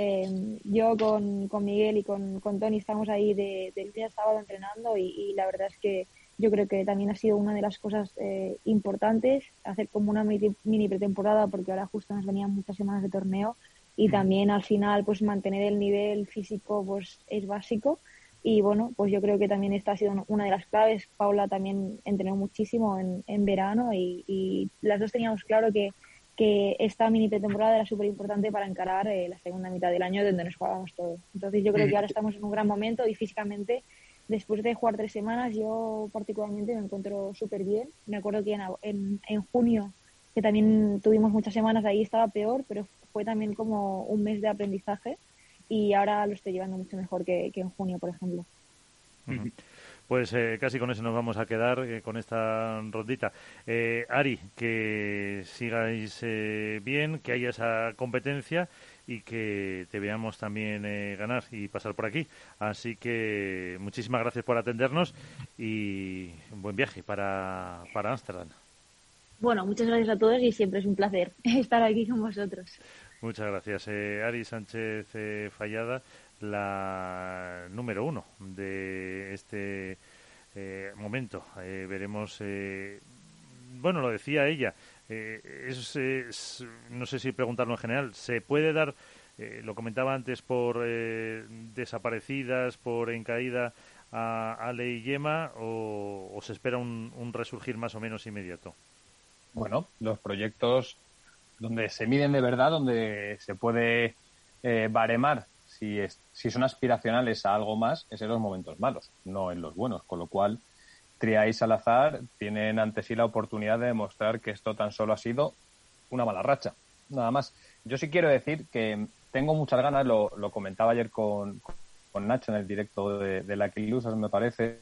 Eh, yo con, con, Miguel y con, con Tony estamos ahí de, del día sábado entrenando y, y la verdad es que yo creo que también ha sido una de las cosas eh, importantes, hacer como una mini pretemporada, porque ahora justo nos venían muchas semanas de torneo y también al final pues mantener el nivel físico pues es básico y bueno, pues yo creo que también esta ha sido una de las claves. Paula también entrenó muchísimo en, en verano y, y, las dos teníamos claro que, que esta mini pretemporada era súper importante para encarar eh, la segunda mitad del año donde nos jugábamos todo. Entonces yo creo que ahora estamos en un gran momento y físicamente después de jugar tres semanas, yo particularmente me encuentro súper bien. Me acuerdo que en, en, en, junio, que también tuvimos muchas semanas ahí, estaba peor, pero fue también como un mes de aprendizaje y ahora lo estoy llevando mucho mejor que, que en junio, por ejemplo. Uh -huh. Pues eh, casi con eso nos vamos a quedar, eh, con esta rondita. Eh, Ari, que sigáis eh, bien, que haya esa competencia y que te veamos también eh, ganar y pasar por aquí. Así que muchísimas gracias por atendernos y un buen viaje para Ámsterdam. Bueno, muchas gracias a todos y siempre es un placer estar aquí con vosotros. Muchas gracias. Eh, Ari Sánchez Fallada, la número uno de este eh, momento. veremos, bueno, lo decía ella, es, es, no sé si preguntarlo en general, ¿se puede dar, lo comentaba antes, por desaparecidas, por encaída a Ale y Yema o, o se espera un, un resurgir más o menos inmediato? Bueno, los proyectos donde se miden de verdad, donde se puede eh, baremar si, es, si son aspiracionales a algo más, es en los momentos malos, no en los buenos. Con lo cual, Tria y Salazar tienen ante sí la oportunidad de demostrar que esto tan solo ha sido una mala racha. Nada más. Yo sí quiero decir que tengo muchas ganas, lo, lo comentaba ayer con, con, Nacho en el directo de, de la Quilusas, me parece,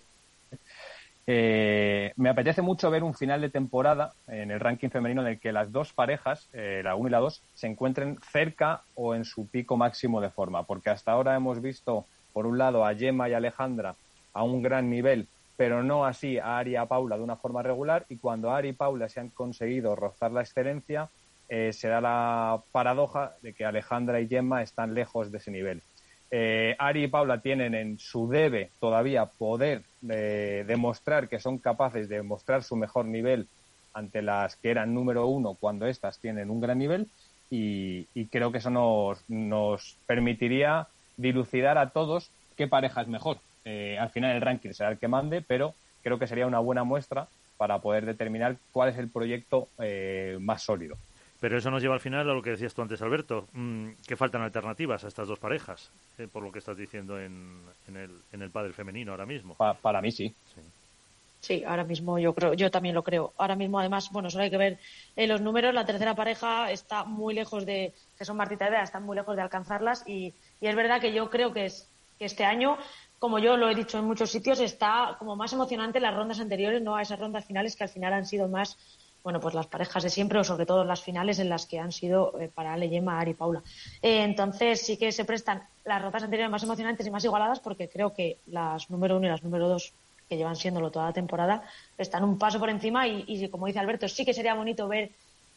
eh, me apetece mucho ver un final de temporada en el ranking femenino en el que las dos parejas, eh, la 1 y la 2, se encuentren cerca o en su pico máximo de forma, porque hasta ahora hemos visto, por un lado, a Gemma y Alejandra a un gran nivel, pero no así a Ari y a Paula de una forma regular, y cuando Ari y Paula se han conseguido rozar la excelencia, eh, se da la paradoja de que Alejandra y Gemma están lejos de ese nivel. Eh, Ari y Paula tienen en su debe todavía poder eh, demostrar que son capaces de mostrar su mejor nivel ante las que eran número uno cuando éstas tienen un gran nivel y, creo que eso nos, permitiría dilucidar a todos qué pareja es mejor. Eh, al final el ranking será el que mande, pero creo que sería una buena muestra para poder determinar cuál es el proyecto más sólido. Pero eso nos lleva al final a lo que decías tú antes, Alberto, mm, que faltan alternativas a estas dos parejas, eh, por lo que estás diciendo en, el, en el padre femenino ahora mismo. para mí sí. sí. ahora mismo yo creo, yo también lo creo. Ahora mismo, además, bueno, solo hay que ver en los números. La tercera pareja está muy lejos de, que son Martita y Bea, están muy lejos de alcanzarlas. Y, y es verdad que yo creo que, es, que este año, como yo lo he dicho en muchos sitios, está como más emocionante las rondas anteriores, no a esas rondas finales que al final han sido más bueno, pues las parejas de siempre o sobre todo las finales en las que han sido eh, para Ale, Ari y Paula. Eh, entonces sí que se prestan las rotas anteriores más emocionantes y más igualadas porque creo que las número uno y las número dos que llevan siéndolo toda la temporada están un paso por encima y, como dice Alberto, sí que sería bonito ver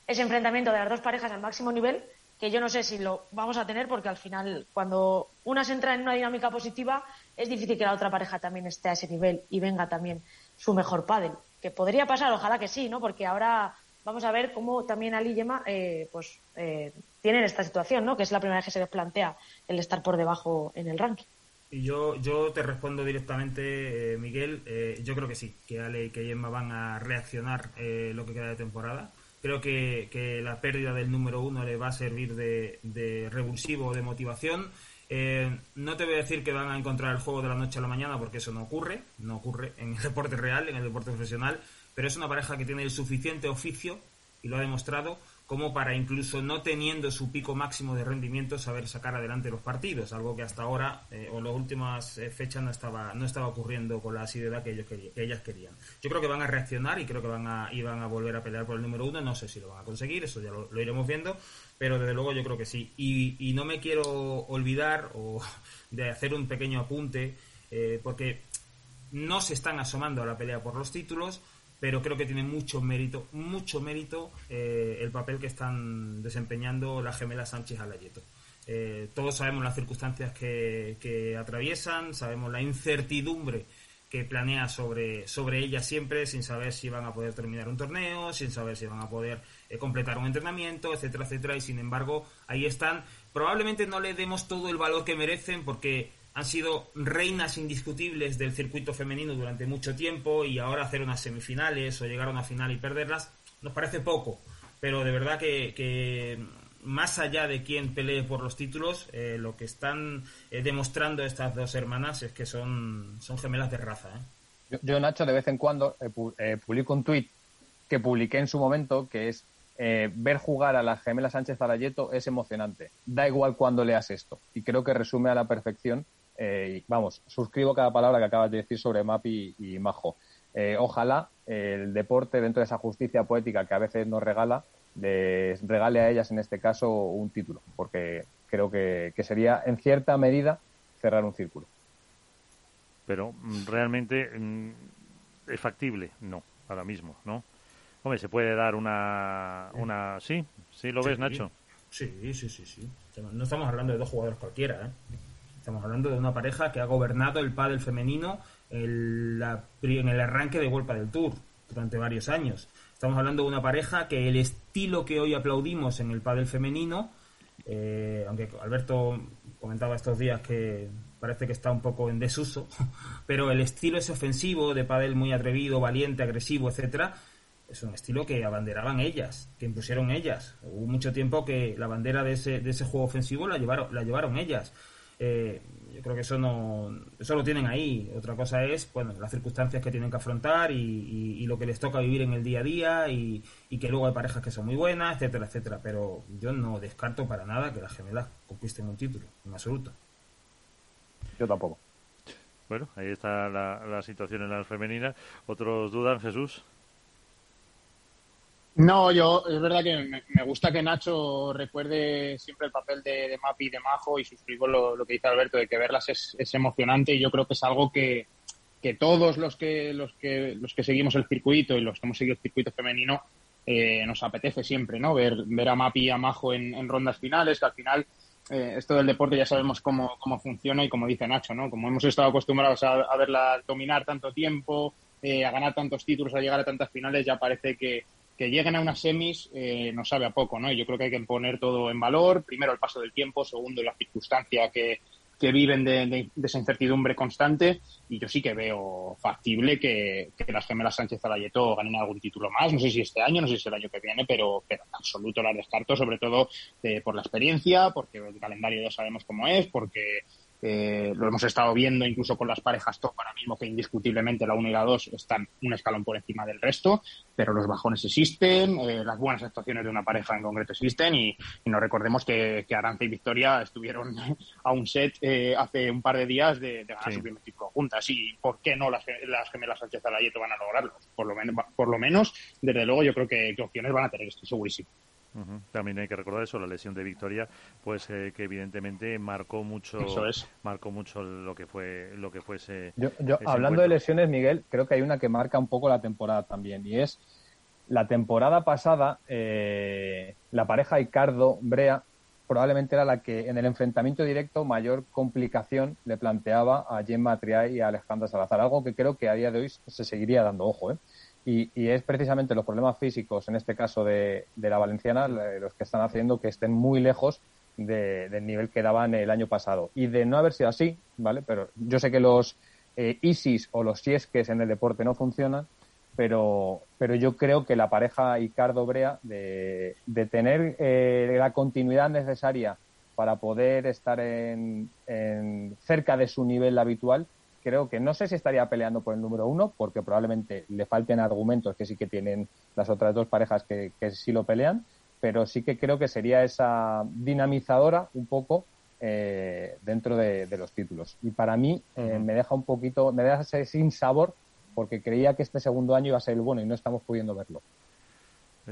ese enfrentamiento de las dos parejas al máximo nivel que yo no sé si lo vamos a tener porque al final cuando una se entra en una dinámica positiva es difícil que la otra pareja también esté a ese nivel y venga también su mejor pádel que podría pasar, ojalá que sí, ¿no? Porque ahora vamos a ver cómo también Ali y Gemma eh, pues, eh, tienen esta situación, ¿no? Que es la primera vez que se les plantea el estar por debajo en el ranking. Y yo, yo te respondo directamente, eh, Miguel. yo creo que sí, que Ale y que Gemma van a reaccionar lo que queda de temporada. Creo que, que, la pérdida del número uno le va a servir de, de revulsivo, de motivación. No te voy a decir que van a encontrar el juego de la noche a la mañana porque eso no ocurre, no ocurre en el deporte real, en el deporte profesional, pero es una pareja que tiene el suficiente oficio, y lo ha demostrado, como para incluso no teniendo su pico máximo de rendimiento saber sacar adelante los partidos, algo que hasta ahora eh, o las últimas eh, fechas no estaba no estaba ocurriendo con la asiduidad que ellos querían, que ellas querían. Yo creo que van a reaccionar y creo que van a iban a volver a pelear por el número uno. No sé si lo van a conseguir, eso ya lo, iremos viendo, pero desde luego yo creo que sí. Y, y no me quiero olvidar o de hacer un pequeño apunte eh, porque no se están asomando a la pelea por los títulos pero creo que tiene mucho mérito, mucho mérito eh, el papel que están desempeñando las gemelas Sánchez Alayeto. Eh, todos sabemos las circunstancias que, atraviesan, sabemos la incertidumbre que planea sobre, sobre ellas siempre, sin saber si van a poder terminar un torneo, sin saber si van a poder eh, completar un entrenamiento, etcétera, etcétera, y sin embargo ahí están. Probablemente no le demos todo el valor que merecen porque han sido reinas indiscutibles del circuito femenino durante mucho tiempo y ahora hacer unas semifinales o llegar a una final y perderlas nos parece poco. Pero de verdad que, más allá de quién pelee por los títulos, eh, lo que están eh, demostrando estas dos hermanas es que son, gemelas de raza. ¿eh? Yo, Nacho, de vez en cuando publico un tuit que publiqué en su momento, que es ver jugar a las gemelas Sánchez Arayeto es emocionante. Da igual cuando leas esto. Y creo que resume a la perfección eh, vamos, suscribo cada palabra que acabas de decir sobre Mapi y, Majo. Eh, ojalá el deporte, dentro de esa justicia poética que a veces nos regala, les regale a ellas en este caso un título, porque creo que, sería en cierta medida cerrar un círculo. Pero mm, realmente mm, es factible, no, ahora mismo, ¿no? Hombre, se puede dar una, una, sí, sí lo ves, Nacho. Sí, sí, sí, sí. No estamos hablando de dos jugadores cualquiera, ¿eh? Estamos hablando de una pareja que ha gobernado el pádel femenino en, el arranque de World del Tour durante varios años. Estamos hablando de una pareja que el estilo que hoy aplaudimos en el pádel femenino, eh, aunque Alberto comentaba estos días que parece que está un poco en desuso, pero el estilo es ofensivo, de pádel muy atrevido, valiente, agresivo, etcétera, es un estilo que abanderaban ellas, que impusieron ellas. Hubo mucho tiempo que la bandera de ese, de ese juego ofensivo la llevaron, la llevaron ellas. Eh, yo creo que eso no eso lo tienen ahí. Otra cosa es bueno, las circunstancias que tienen que afrontar y, lo que les toca vivir en el día a día y, que luego hay parejas que son muy buenas, etcétera, etcétera. Pero yo no descarto para nada que las gemelas conquisten un título, en absoluto. Yo tampoco. Bueno, ahí está la, la situación en las femeninas. ¿Otros dudan, Jesús? No, yo es verdad que me, gusta que Nacho recuerde siempre el papel de, Mapi y de Majo y suscribo lo, que dice Alberto de que verlas es, emocionante y yo creo que es algo que, todos los que, los que los que seguimos el circuito y los que hemos seguido el circuito femenino eh, nos apetece siempre, ¿no? Ver, ver a Mapi y a Majo en, rondas finales, que al final eh, esto del deporte ya sabemos cómo, cómo funciona y como dice Nacho, ¿no? Como hemos estado acostumbrados a, verla dominar tanto tiempo, eh, a ganar tantos títulos, a llegar a tantas finales, ya parece que, que lleguen a unas semis eh, nos sabe a poco, ¿no? Yo creo que hay que poner todo en valor. Primero, el paso del tiempo. Segundo, la circunstancia que, que viven de, esa incertidumbre constante y yo sí que veo factible que, las gemelas Sánchez Alayeto ganen algún título más. No sé si este año, no sé si el año que viene, pero, pero en absoluto las descarto, sobre todo eh, por la experiencia, porque el calendario ya sabemos cómo es, porque eh, lo hemos estado viendo incluso con las parejas top ahora mismo, que indiscutiblemente la 1 y la 2 están un escalón por encima del resto, pero los bajones existen, eh, las buenas actuaciones de una pareja en concreto existen y, nos recordemos que, que, Aranza y Victoria estuvieron a un set eh, hace un par de días de, ganar su primer título juntas y ¿por qué no las, las gemelas Sánchez Alayeto van a lograrlo? Por lo, menos, por lo menos, desde luego, yo creo que, que opciones van a tener, estoy segurísimo. También hay que recordar eso, la lesión de Victoria, pues eh, que evidentemente marcó mucho, marcó mucho lo que fue, lo que fuese. Yo, hablando de lesiones, Miguel, creo que hay una que marca un poco la temporada también y es la temporada pasada eh, la pareja Icardo Brea probablemente era la que en el enfrentamiento directo mayor complicación le planteaba a Gemma Triay y a Alejandra Salazar, algo que creo que a día de hoy se seguiría dando ojo, ¿eh? Y, es precisamente los problemas físicos, en este caso de, la valenciana, los que están haciendo que estén muy lejos del nivel que daban el año pasado. Y de no haber sido así, ¿vale? Pero yo sé que los eh, ISIS o los siesques en el deporte no funcionan, pero, pero yo creo que la pareja Icardo Brea de, de tener eh, la continuidad necesaria para poder estar en cerca de su nivel habitual creo que no sé si estaría peleando por el número uno, porque probablemente le falten argumentos que sí que tienen las otras dos parejas que, sí lo pelean, pero sí que creo que sería esa dinamizadora un poco eh, dentro de, los títulos. Y para mí eh, me deja un poquito, me deja ese sin sabor, porque creía que este segundo año iba a ser el bueno y no estamos pudiendo verlo.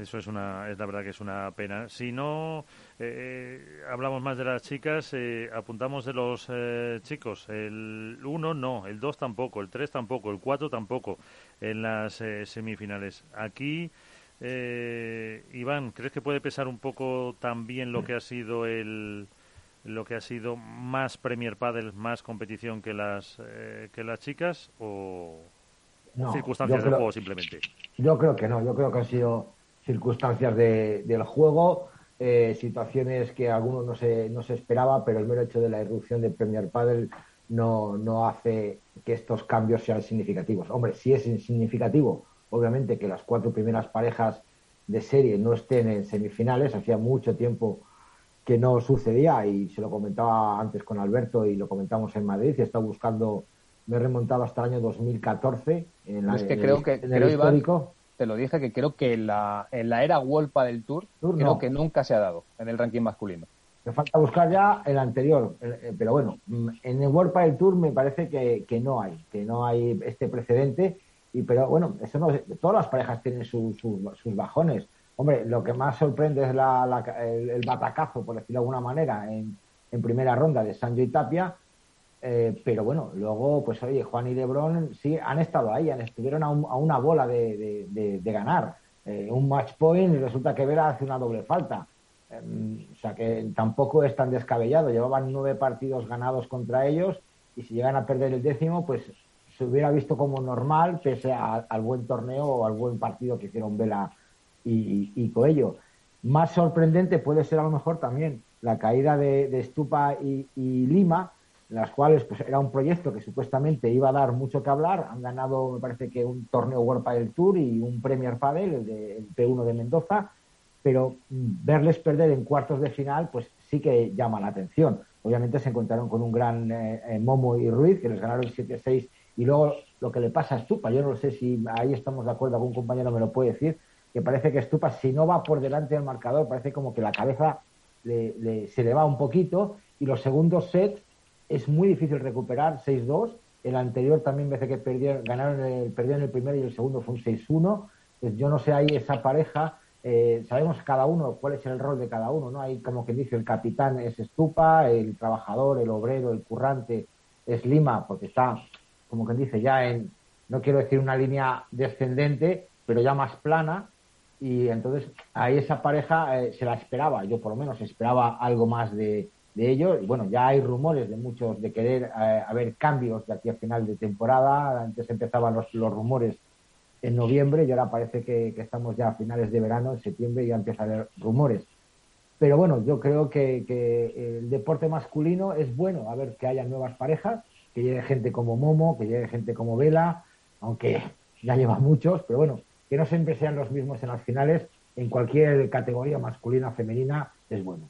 Eso es una, es la verdad que es una pena. Si no eh, hablamos más de las chicas, eh, apuntamos de los eh, chicos. El 1 no, el 2 tampoco, el 3 tampoco, el 4 tampoco en las semifinales. Aquí, Iván, ¿crees que puede pesar un poco también lo que ha sido el lo que ha sido más Premier Padel, más competición que las que las chicas o circunstancias del juego simplemente? Yo creo que no, yo creo que ha sido circunstancias del juego, eh, situaciones que algunos no se, no se esperaba, pero el mero hecho de la irrupción de Premier Padel no, no hace que estos cambios sean significativos. Hombre, si es significativo, obviamente, que las cuatro primeras parejas de serie no estén en semifinales, hacía mucho tiempo que no sucedía y se lo comentaba antes con Alberto y lo comentamos en Madrid y está buscando, me he remontado hasta el año 2014 en, la, es que creo que, en el histórico te lo dije, que creo que en la, en la era Wolpa del Tour, creo que nunca se ha dado en el ranking masculino. Me falta buscar ya el anterior, eh, pero bueno, mm, en el World del Tour me parece que, que, no hay, que no hay este precedente. Y pero bueno, eso no, todas las parejas tienen sus bajones. Hombre, lo que más sorprende es la, el, batacazo, por decirlo de alguna manera, en, en primera ronda de Sancho y Tapia, eh, pero bueno, luego, pues oye, Juan y Lebron sí han estado ahí, han, estuvieron a, una bola de, ganar eh, un match point y resulta que Vera hace una doble falta. Em, o sea que tampoco es tan descabellado. Llevaban nueve partidos ganados contra ellos y si llegan a perder el décimo, pues se hubiera visto como normal pese al buen torneo o al buen partido que hicieron Vela y, Coello. Más sorprendente puede ser a lo mejor también la caída de, Stupa y Lima, las cuales pues era un proyecto que supuestamente iba a dar mucho que hablar. Han ganado, me parece que un torneo World Padel Tour y un Premier Padel, el, de, P1 de Mendoza, pero mm, verles perder en cuartos de final, pues sí que llama la atención. Obviamente se encontraron con un gran eh, eh, Momo y Ruiz, que les ganaron 7-6, y luego lo que le pasa a Stupa, yo no sé si ahí estamos de acuerdo, algún compañero me lo puede decir, que parece que Stupa, si no va por delante del marcador, parece como que la cabeza se le va un poquito, y los segundos sets es muy difícil recuperar 6-2. El anterior también parece que perdieron, ganaron el, perdieron el primero y el segundo fue un 6-1. Pues yo no sé ahí esa pareja. Eh, sabemos cada uno cuál es el rol de cada uno, ¿no? Hay como que dice el capitán es Estupa, el trabajador, el obrero, el currante es Lima, porque está, como que dice, ya en, no quiero decir una línea descendente, pero ya más plana. Y entonces ahí esa pareja eh, se la esperaba, yo por lo menos esperaba algo más de, de ello. Y bueno, ya hay rumores de muchos de querer eh, haber cambios de aquí a final de temporada. Antes empezaban los, los rumores en noviembre y ahora parece que, estamos ya a finales de verano, en septiembre ya empieza a haber rumores. Pero bueno, yo creo que, que, el deporte masculino es bueno, a ver que haya nuevas parejas, que llegue gente como Momo, que llegue gente como Vela, aunque ya lleva muchos, pero bueno, que no siempre sean los mismos en las finales, en cualquier categoría masculina, femenina, es bueno.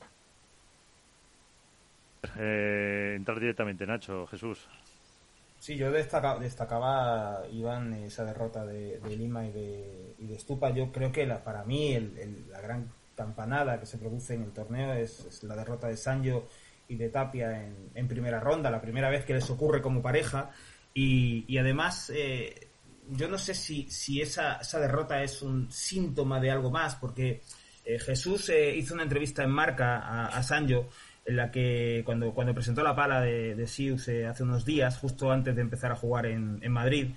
Eh, entrar directamente, Nacho, Jesús. Sí, yo destacaba, destacaba Iván, esa derrota de, Lima y de, y Estupa. Yo creo que la, para mí la gran campanada que se produce en el torneo es, la derrota de Sancho y de Tapia en, primera ronda, la primera vez que les ocurre como pareja. Y, además, eh, yo no sé si, si esa, esa, derrota es un síntoma de algo más, porque eh, Jesús eh, hizo una entrevista en marca a, a Sancho en la que cuando, cuando presentó la pala de, de Sius eh, hace unos días, justo antes de empezar a jugar en, en Madrid,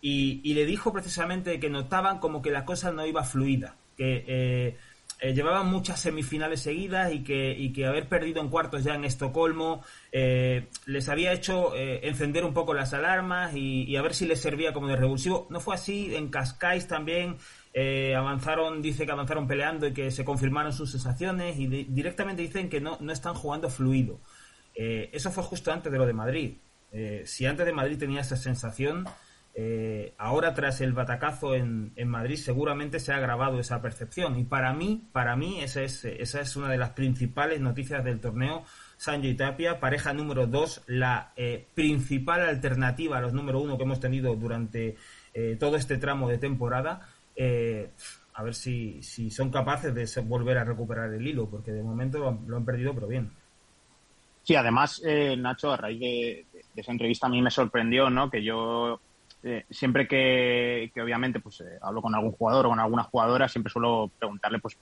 y, y, le dijo precisamente que notaban como que la cosa no iba fluida, que eh, eh, llevaban muchas semifinales seguidas y que, y que haber perdido en cuartos ya en Estocolmo les había hecho encender un poco las alarmas y, y, a ver si les servía como de revulsivo. No fue así, en Cascais también eh, avanzaron, dice que avanzaron peleando y que se confirmaron sus sensaciones y directamente dicen que no, no están jugando fluido. Eh, eso fue justo antes de lo de Madrid. Eh, si antes de Madrid tenía esa sensación, ahora tras el batacazo en, en, Madrid seguramente se ha agravado esa percepción. Y para mí, para mí esa es, esa es una de las principales noticias del torneo. Sancho y Tapia, pareja número 2, la principal alternativa a los número 1 que hemos tenido durante todo este tramo de temporada eh, a ver si, si son capaces de volver a recuperar el hilo, porque de momento lo han, perdido, pero bien. Sí, además, eh, Nacho, a raíz de, esa entrevista a mí me sorprendió, ¿no? Que yo eh, siempre que, obviamente pues hablo con algún jugador o con alguna jugadora, siempre suelo preguntarle, pues,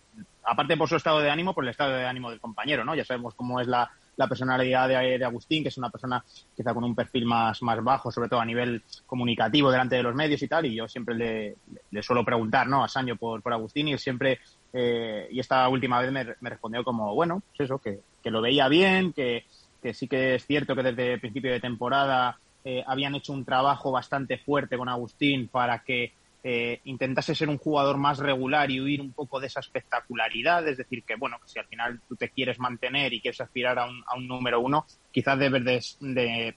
aparte por su estado de ánimo, por el estado de ánimo del compañero, ¿no? Ya sabemos cómo es la, la personalidad de, Agustín, que es una persona quizá con un perfil más, más bajo, sobre todo a nivel comunicativo delante de los medios y tal, y yo siempre le, le suelo preguntar ¿no? a Sancho por, por Agustín y siempre, eh, y esta última vez me, me, respondió como, bueno, pues eso, que, que lo veía bien, que, que sí que es cierto que desde principio de temporada eh, habían hecho un trabajo bastante fuerte con Agustín para que eh, intentase ser un jugador más regular y huir un poco de esa espectacularidad, es decir, que bueno, que si al final tú te quieres mantener y quieres aspirar a un, a un número uno, quizás debes de, de,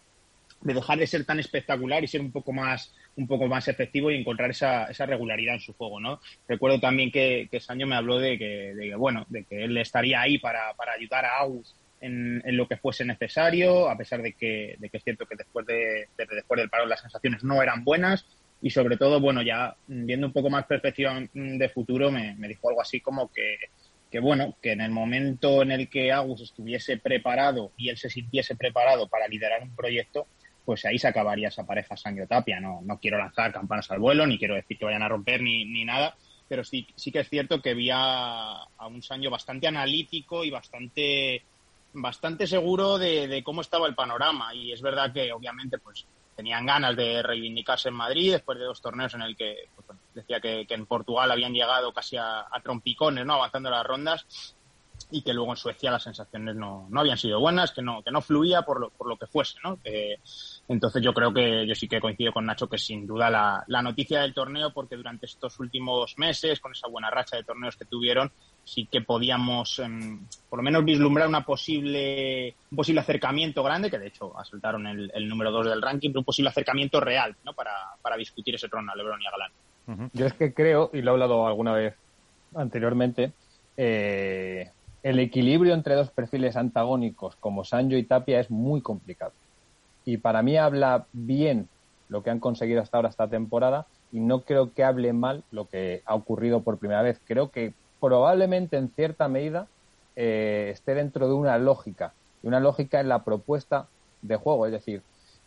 dejar de ser tan espectacular y ser un poco más un poco más efectivo y encontrar esa, esa regularidad en su juego, ¿no? Recuerdo también que, que Sancho me habló de que, de bueno, de que él estaría ahí para, para ayudar a Aus en, en, lo que fuese necesario, a pesar de que, de que es cierto que después de, después del paro las sensaciones no eran buenas, y sobre todo, bueno, ya viendo un poco más perspectiva de futuro, me, dijo algo así como que, que, bueno, que en el momento en el que Agus estuviese preparado y él se sintiese preparado para liderar un proyecto, pues ahí se acabaría esa pareja Sancho Tapia. No, no quiero lanzar campanas al vuelo, ni quiero decir que vayan a romper ni, ni nada, pero sí, sí que es cierto que vi a, un Sancho bastante analítico y bastante bastante seguro de, de, cómo estaba el panorama y es verdad que obviamente pues tenían ganas de reivindicarse en Madrid después de dos torneos en el que pues, decía que, en Portugal habían llegado casi a, trompicones, ¿no? Avanzando las rondas y que luego en Suecia las sensaciones no, no habían sido buenas, que no, que no fluía por lo, por lo que fuese, ¿no? entonces yo creo que yo sí que coincido con Nacho que sin duda la, la noticia del torneo, porque durante estos últimos meses, con esa buena racha de torneos que tuvieron, sí que podíamos em, por lo menos vislumbrar una posible, un posible acercamiento grande, que de hecho asaltaron el, el número 2 del ranking, pero un posible acercamiento real ¿no? para, para discutir ese trono a Lebron y a Galán. Yo es que creo, y lo he hablado alguna vez anteriormente, eh, el equilibrio entre dos perfiles antagónicos como Sancho y Tapia es muy complicado. Y para mí habla bien lo que han conseguido hasta ahora esta temporada y no creo que hable mal lo que ha ocurrido por primera vez. Creo que probablemente en cierta medida eh, esté dentro de una lógica, y una lógica en la propuesta de juego. Es decir,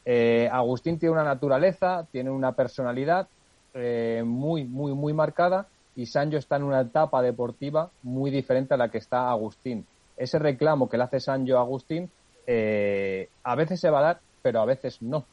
eh, Agustín tiene una naturaleza, tiene una personalidad eh, muy, muy, muy marcada y Sancho está en una etapa deportiva muy diferente a la que está Agustín. Ese reclamo que le hace Sancho a Agustín a veces se va a dar, pero a veces no.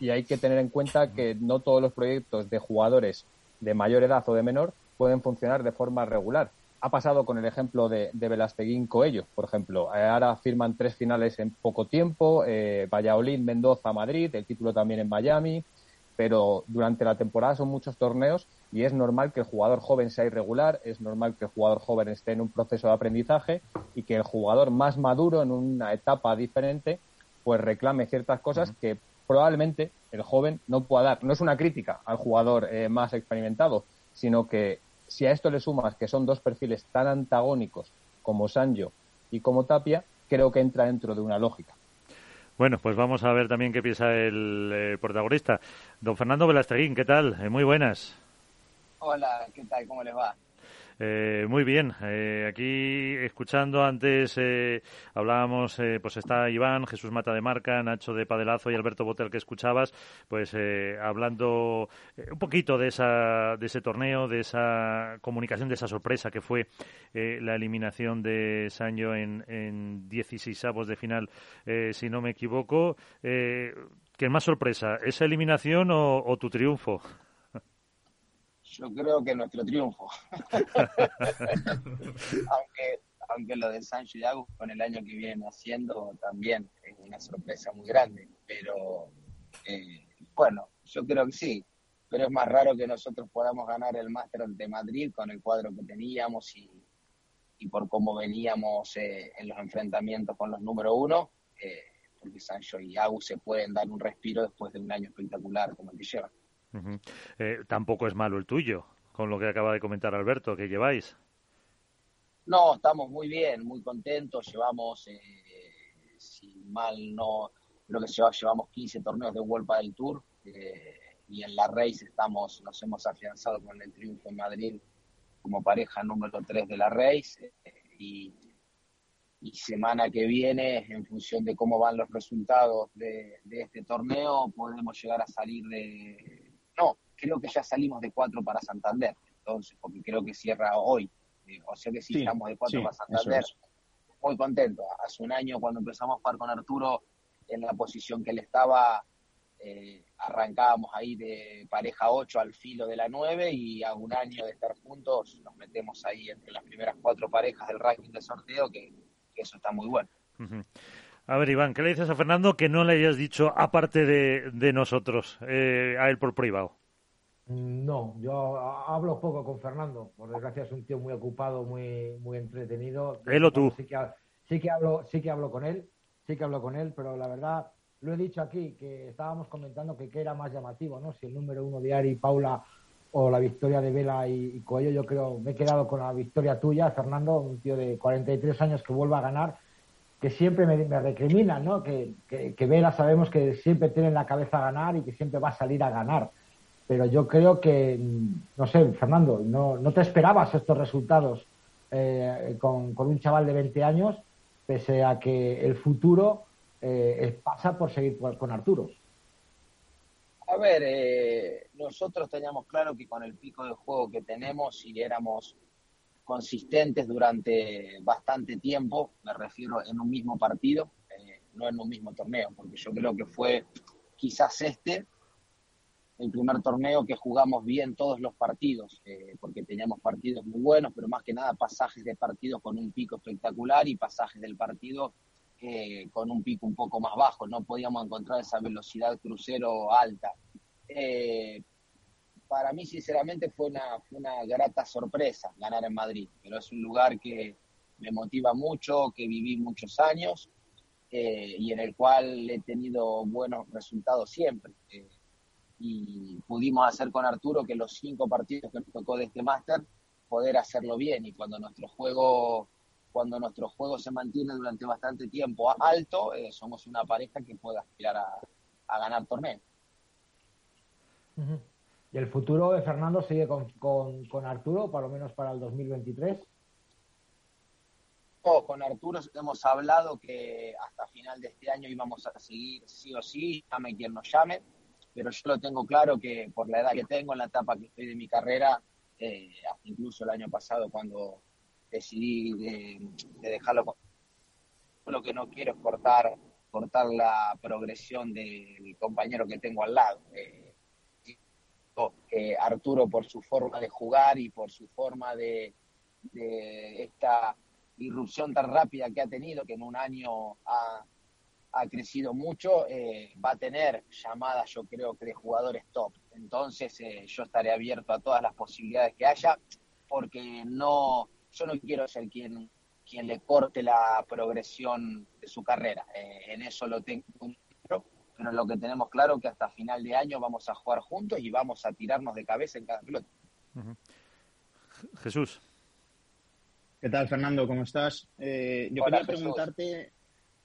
Y hay que tener en cuenta que no todos los proyectos de jugadores de mayor edad o de menor pueden funcionar de forma regular. ha pasado con el ejemplo de, de Velasteguín Coello, por ejemplo. ahora firman tres finales en poco tiempo, Valladolid, Mendoza, Madrid, el título también en Miami, pero durante la temporada son muchos torneos y es normal que el jugador joven sea irregular, es normal que el jugador joven esté en un proceso de aprendizaje y que el jugador más maduro en una etapa diferente pues reclame ciertas cosas que probablemente el joven no pueda dar. No es una crítica al jugador eh, más experimentado, sino que si a esto le sumas que son dos perfiles tan antagónicos como Sancho y como Tapia, creo que entra dentro de una lógica. Bueno, pues vamos a ver también qué piensa el eh, protagonista. Don Fernando Velasteguín, ¿qué tal? Eh, muy buenas. Hola, ¿qué tal? ¿Cómo les va? Eh, muy bien, eh, aquí escuchando antes eh, hablábamos, eh, pues está Iván, Jesús Mata de Marca, Nacho de Padelazo y Alberto Botel que escuchabas, pues eh, hablando un poquito de, esa, de ese torneo, de esa comunicación, de esa sorpresa que fue la eliminación de Sancho en, en 16 avos de final, si no me equivoco. ¿Qué más sorpresa, esa eliminación o, o tu triunfo? Yo creo que nuestro triunfo. aunque, aunque lo de Sancho y Agus con el año que vienen haciendo también es una sorpresa muy grande. Pero eh, bueno, yo creo que sí. Pero es más raro que nosotros podamos ganar el Máster de Madrid con el cuadro que teníamos y, y por cómo veníamos eh, en los enfrentamientos con los número uno. Eh, porque Sancho y Agus se pueden dar un respiro después de un año espectacular como el que llevan. Eh, tampoco es malo el tuyo, con lo que acaba de comentar Alberto, que lleváis. No, estamos muy bien, muy contentos. Llevamos, eh, si mal no, creo que llevamos 15 torneos de Vuelta del Tour. Eh, y en la Race estamos, nos hemos afianzado con el triunfo en Madrid como pareja número 3 de la Race. y, y semana que viene, en función de cómo van los resultados de, de este torneo, podemos llegar a salir de, creo que ya salimos de cuatro para Santander, entonces, porque creo que cierra hoy. Eh, o sea que sí, estamos de cuatro para Santander. Muy contento. Hace un año cuando empezamos a jugar con Arturo en la posición que él estaba, eh, arrancábamos ahí de pareja 8 al filo de la 9 y a un año de estar juntos nos metemos ahí entre las primeras cuatro parejas del ranking de sorteo, que, eso está muy bueno. A ver, Iván, ¿qué le dices a Fernando que no le hayas dicho aparte de, de nosotros, eh, a él por privado? No, yo hablo poco con Fernando. Por desgracia es un tío muy ocupado, muy muy entretenido. Él o tú. Sí que, sí que hablo, sí que hablo con él, sí que hablo con él, pero la verdad lo he dicho aquí que estábamos comentando que qué era más llamativo, ¿no? Si el número uno de Ari, Paula o la victoria de Vela y, y Coello. Yo creo me he quedado con la victoria tuya, Fernando, un tío de 43 años que vuelva a ganar que siempre me, me recriminan, ¿no? Que, que, Vela sabemos que siempre tiene en la cabeza ganar y que siempre va a salir a ganar. Pero yo creo que, mm, no sé, Fernando, no, no te esperabas estos resultados eh, con, con, un chaval de 20 años, pese a que el futuro eh, pasa por seguir con Arturo. A ver, eh, nosotros teníamos claro que con el pico de juego que tenemos, si éramos consistentes durante bastante tiempo, me refiero en un mismo partido, eh, no en un mismo torneo, porque yo creo que fue quizás este el primer torneo que jugamos bien todos los partidos, eh, porque teníamos partidos muy buenos, pero más que nada pasajes de partidos con un pico espectacular y pasajes del partido eh, con un pico un poco más bajo, no podíamos encontrar esa velocidad crucero alta. Eh, para mí, sinceramente, fue una, una grata sorpresa ganar en Madrid, pero es un lugar que me motiva mucho, que viví muchos años eh, y en el cual he tenido buenos resultados siempre. Y pudimos hacer con Arturo que los cinco partidos que nos tocó de este máster, poder hacerlo bien y cuando nuestro juego cuando nuestro juego se mantiene durante bastante tiempo alto, eh, somos una pareja que puede aspirar a, a ganar torneos. ¿Y el futuro de Fernando sigue con, con, con Arturo, por lo menos para el 2023? Oh, con Arturo hemos hablado que hasta final de este año íbamos a seguir sí o sí, llame quien nos llame, pero yo lo tengo claro que por la edad que tengo, en la etapa que estoy de mi carrera, eh, incluso el año pasado cuando decidí de, de dejarlo, lo que no quiero es cortar, cortar la progresión del compañero que tengo al lado. Eh, Arturo por su forma de jugar y por su forma de, de esta irrupción tan rápida que ha tenido, que en un año ha, ha crecido mucho, eh, va a tener llamadas, yo creo que de jugadores top. Entonces eh, yo estaré abierto a todas las posibilidades que haya, porque no, yo no quiero ser quien, quien le corte la progresión de su carrera. Eh, en eso lo tengo claro, pero lo que tenemos claro es que hasta final de año vamos a jugar juntos y vamos a tirarnos de cabeza en cada pelota. Jesús. ¿Qué tal, Fernando? ¿Cómo estás? Eh, yo Hola, quería preguntarte,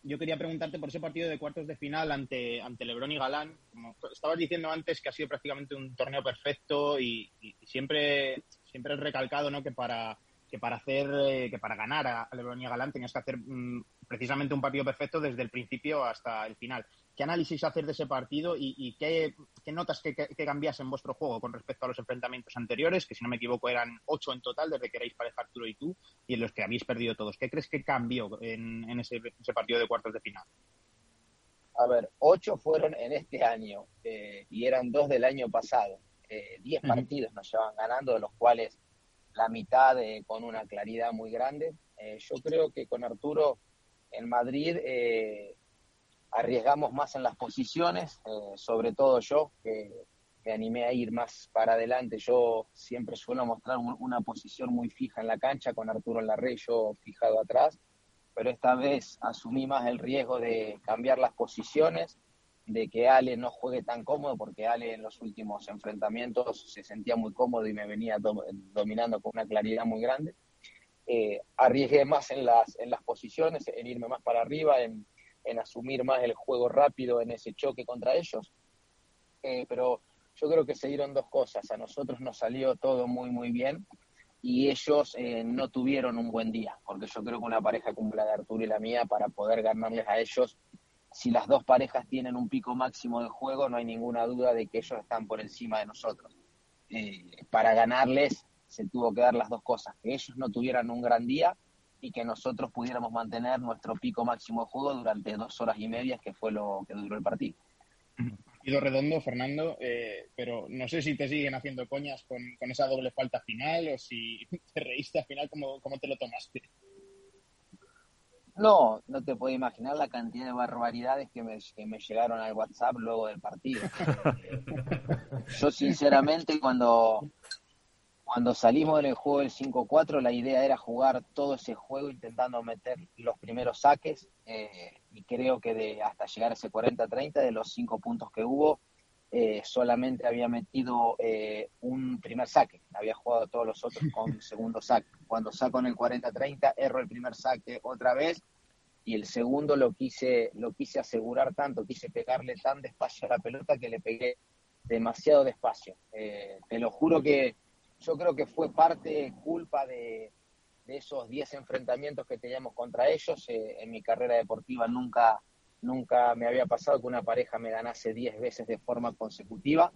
yo quería preguntarte por ese partido de cuartos de final ante, ante Lebrón y Galán. Como estabas diciendo antes, que ha sido prácticamente un torneo perfecto y, y siempre, siempre he recalcado, ¿no? Que para que para hacer, eh, que para ganar a, Lebrón y Galán tenías que hacer mm, precisamente un partido perfecto desde el principio hasta el final. ¿Qué análisis hacer de ese partido y, y qué, qué, notas que, que, en vuestro juego con respecto a los enfrentamientos anteriores, que si no me equivoco eran ocho en total desde que erais pareja Arturo y tú, y en los que habéis perdido todos? ¿Qué crees que cambió en, en ese, ese, partido de cuartos de final? A ver, ocho fueron en este año eh, y eran dos del año pasado. Eh, diez uh -huh. partidos nos llevan ganando, de los cuales la mitad eh, con una claridad muy grande. Eh, yo creo que con Arturo en Madrid eh, arriesgamos más en las posiciones, eh, sobre todo yo, que me animé a ir más para adelante. Yo siempre suelo mostrar un, una posición muy fija en la cancha, con Arturo en la red, yo fijado atrás, pero esta vez asumí más el riesgo de cambiar las posiciones, de que Ale no juegue tan cómodo, porque Ale en los últimos enfrentamientos se sentía muy cómodo y me venía do dominando con una claridad muy grande. Eh, arriesgué más en las, en las posiciones, en irme más para arriba, en, en asumir más el juego rápido en ese choque contra ellos. Eh, pero yo creo que se dieron dos cosas. A nosotros nos salió todo muy, muy bien y ellos eh, no tuvieron un buen día, porque yo creo que una pareja como la de Arturo y la mía, para poder ganarles a ellos, si las dos parejas tienen un pico máximo de juego, no hay ninguna duda de que ellos están por encima de nosotros. Eh, para ganarles se tuvo que dar las dos cosas, que ellos no tuvieran un gran día y que nosotros pudiéramos mantener nuestro pico máximo de juego durante dos horas y media, que fue lo que duró el partido. Partido redondo, Fernando, eh, pero no sé si te siguen haciendo coñas con, con, esa doble falta final o si te reíste al final, ¿cómo, cómo te lo tomaste? No, no te puedo imaginar la cantidad de barbaridades que me, que me llegaron al WhatsApp luego del partido. Yo sinceramente cuando, cuando salimos del juego del 5-4 la idea era jugar todo ese juego intentando meter los primeros saques eh, y creo que de hasta llegar a ese 40-30 de los cinco puntos que hubo eh, solamente había metido eh, un primer saque, había jugado todos los otros con segundo saque. Cuando saco en el 40-30, erro el primer saque otra vez y el segundo lo quise, lo quise asegurar tanto, quise pegarle tan despacio a la pelota que le pegué demasiado despacio. Eh, te lo juro que yo creo que fue parte, culpa de, esos 10 enfrentamientos que teníamos contra ellos. Eh, en mi carrera deportiva nunca Nunca me había pasado que una pareja me ganase 10 veces de forma consecutiva